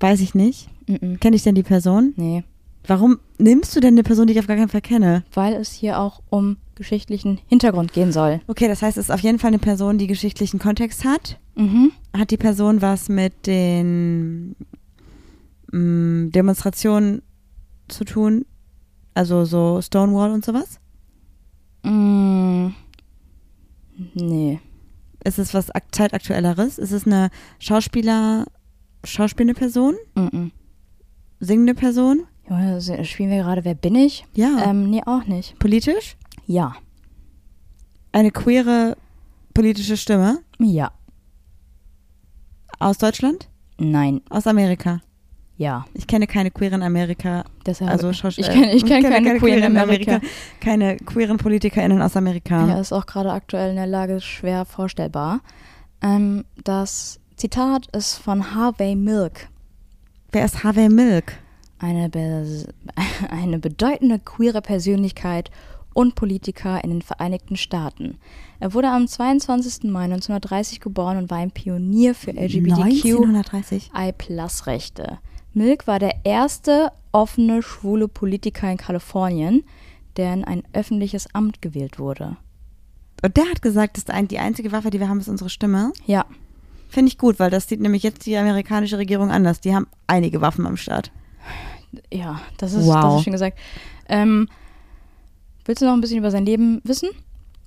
S1: Weiß ich nicht.
S2: Mm-mm.
S1: Kenne ich denn die Person?
S2: Nee.
S1: Warum nimmst du denn eine Person, die ich auf gar keinen Fall kenne?
S2: weil es hier auch um geschichtlichen Hintergrund gehen soll.
S1: Okay, das heißt, es ist auf jeden Fall eine Person, die geschichtlichen Kontext hat.
S2: Mhm.
S1: Hat die Person was mit den mm, Demonstrationen zu tun? Also so Stonewall und sowas?
S2: Mm. Nee.
S1: Ist es was ak- zeitaktuelleres? Ist es eine Schauspieler, schauspielende Person?
S2: Mm-mm.
S1: Singende Person?
S2: Junge, se- spielen wir gerade Wer bin ich?
S1: Ja.
S2: Ähm, nee, auch nicht.
S1: Politisch?
S2: Ja.
S1: Eine queere politische Stimme?
S2: Ja.
S1: Aus Deutschland?
S2: Nein.
S1: Aus Amerika?
S2: Ja.
S1: Ich kenne keine queeren Amerika.
S2: Deshalb,
S1: Also Schausch-
S2: ich kenne ich
S1: äh,
S2: kenn keine, Queen in Amerika.
S1: Keine queeren PolitikerInnen aus Amerika.
S2: Ja, ist auch gerade aktuell in der Lage schwer vorstellbar. Ähm, das Zitat ist von Harvey Milk.
S1: Wer ist Harvey Milk?
S2: Eine, be eine bedeutende queere Persönlichkeit und Politiker in den Vereinigten Staaten. Er wurde am 22. Mai 1930 geboren und war ein Pionier für LGBTQI-Plus-Rechte.
S1: 1930.
S2: Milk war der erste offene schwule Politiker in Kalifornien, der in ein öffentliches Amt gewählt wurde.
S1: Und der hat gesagt, dass die einzige Waffe, die wir haben, ist unsere Stimme.
S2: Ja,
S1: Finde ich gut, weil das sieht nämlich jetzt die amerikanische Regierung anders. Die haben einige Waffen am Start.
S2: ja, das ist,
S1: Wow.
S2: das ist schön gesagt. Ähm, willst du noch ein bisschen über sein Leben wissen?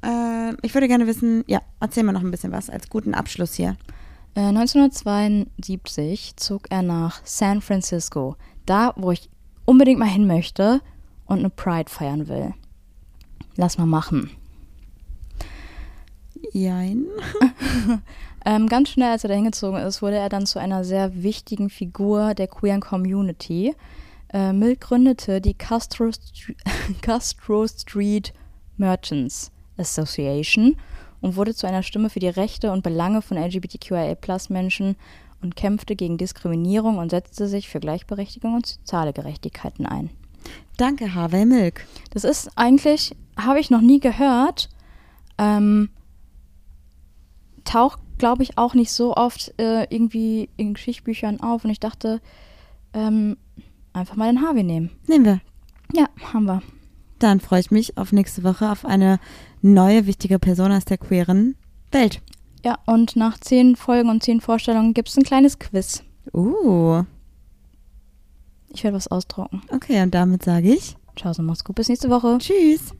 S1: Äh, ich würde gerne wissen, ja, erzähl mal noch ein bisschen was als guten Abschluss hier.
S2: Äh, 1972 zog er nach San Francisco, da, wo ich unbedingt mal hin möchte und eine Pride feiern will. Lass mal machen.
S1: Jein.
S2: Ähm, ganz schnell, als er da hingezogen ist, wurde er dann zu einer sehr wichtigen Figur der queeren Community. Äh, Milk gründete die Castro, Str- Castro Street Merchants Association und wurde zu einer Stimme für die Rechte und Belange von LGBTQIA-Plus-Menschen und kämpfte gegen Diskriminierung und setzte sich für Gleichberechtigung und soziale Gerechtigkeiten ein.
S1: Danke, Harvey Milk.
S2: Das ist eigentlich, habe ich noch nie gehört. Ähm, taucht, glaube ich, auch nicht so oft äh, irgendwie in Geschichtsbüchern auf. Und ich dachte, ähm, einfach mal den Harvey nehmen.
S1: Nehmen wir.
S2: Ja, haben wir.
S1: Dann freue ich mich auf nächste Woche auf eine neue wichtige Person aus der queeren Welt.
S2: Ja, und nach zehn Folgen und zehn Vorstellungen gibt es ein kleines Quiz.
S1: Uh,
S2: Ich werde was ausdrucken.
S1: okay, und damit sage ich
S2: Ciao, so mach's gut. Bis nächste Woche.
S1: Tschüss.